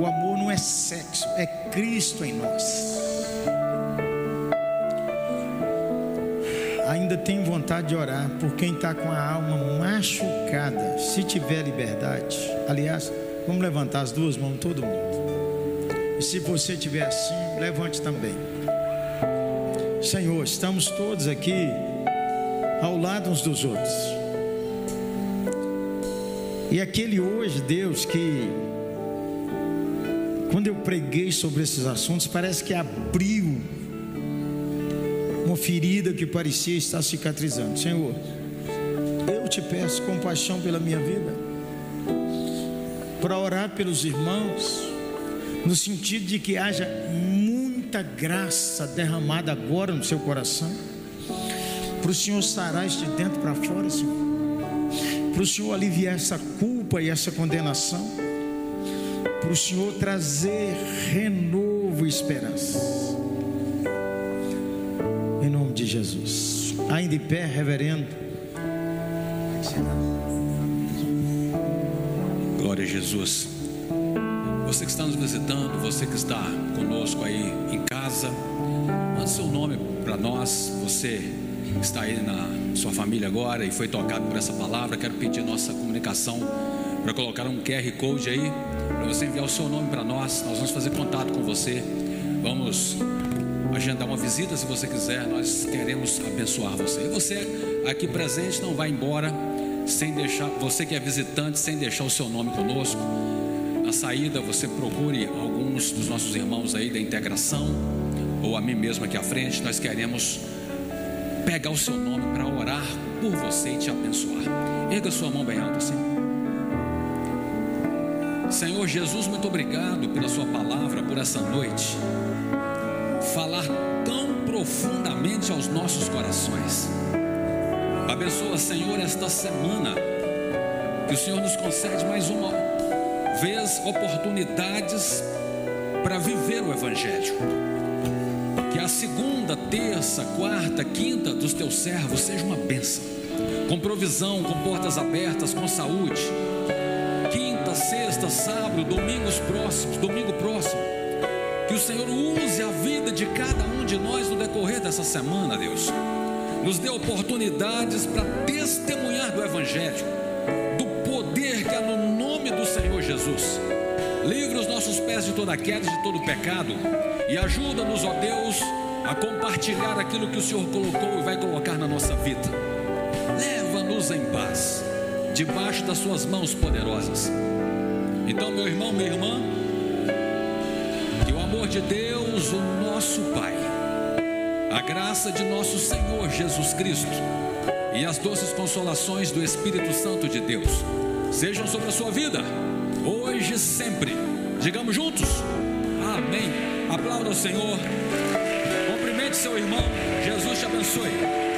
O amor não é sexo, é Cristo em nós. Ainda tenho vontade de orar por quem está com a alma machucada. Se tiver liberdade, aliás, vamos levantar as duas mãos, todo mundo. E se você estiver assim, levante também. Senhor, estamos todos aqui ao lado uns dos outros. E aquele hoje, Deus, que quando eu preguei sobre esses assuntos, parece que abriu uma ferida que parecia estar cicatrizando. Senhor, eu te peço compaixão pela minha vida para orar pelos irmãos, no sentido de que haja muita graça derramada agora no seu coração, para o Senhor sarar de dentro para fora, Senhor, para o Senhor aliviar essa culpa e essa condenação, para o Senhor trazer renovo e esperança, em nome de Jesus, ainda em pé, reverendo. Glória a Jesus. Você que está nos visitando, você que está conosco aí em casa, mande seu nome para nós. Você que está aí na sua família agora e foi tocado por essa palavra, quero pedir nossa comunicação para colocar um QR Code aí, para você enviar o seu nome para nós. Nós vamos fazer contato com você. Vamos agendar uma visita se você quiser. Nós queremos abençoar você. E você aqui presente não vai embora sem deixar, você que é visitante, sem deixar o seu nome conosco. Na saída, você procure alguns dos nossos irmãos aí da integração, ou a mim mesmo aqui à frente. Nós queremos pegar o seu nome para orar por você e te abençoar. Erga sua mão bem alta assim. Senhor Jesus, muito obrigado pela Sua palavra, por essa noite. Falar tão profundamente aos nossos corações. Abençoa, Senhor, esta semana. Que o Senhor nos concede mais uma vez oportunidades para viver o Evangelho. Que a segunda, terça, quarta, quinta dos teus servos seja uma bênção, com provisão, com portas abertas, com saúde. Quinta, sexta, sábado, domingos próximos, domingo próximo. Que o Senhor use a vida de cada um de nós no decorrer dessa semana, Deus nos dê oportunidades para testemunhar do Evangelho, Jesus. Livra os nossos pés de toda queda e de todo pecado e ajuda-nos, ó Deus, a compartilhar aquilo que o Senhor colocou e vai colocar na nossa vida. Leva-nos em paz, debaixo das Suas mãos poderosas. Então, meu irmão, minha irmã, que o amor de Deus, o nosso Pai, a graça de nosso Senhor Jesus Cristo e as doces consolações do Espírito Santo de Deus sejam sobre a sua vida, sempre. Digamos juntos: Amém. Aplauda o Senhor, cumprimente seu irmão, Jesus te abençoe.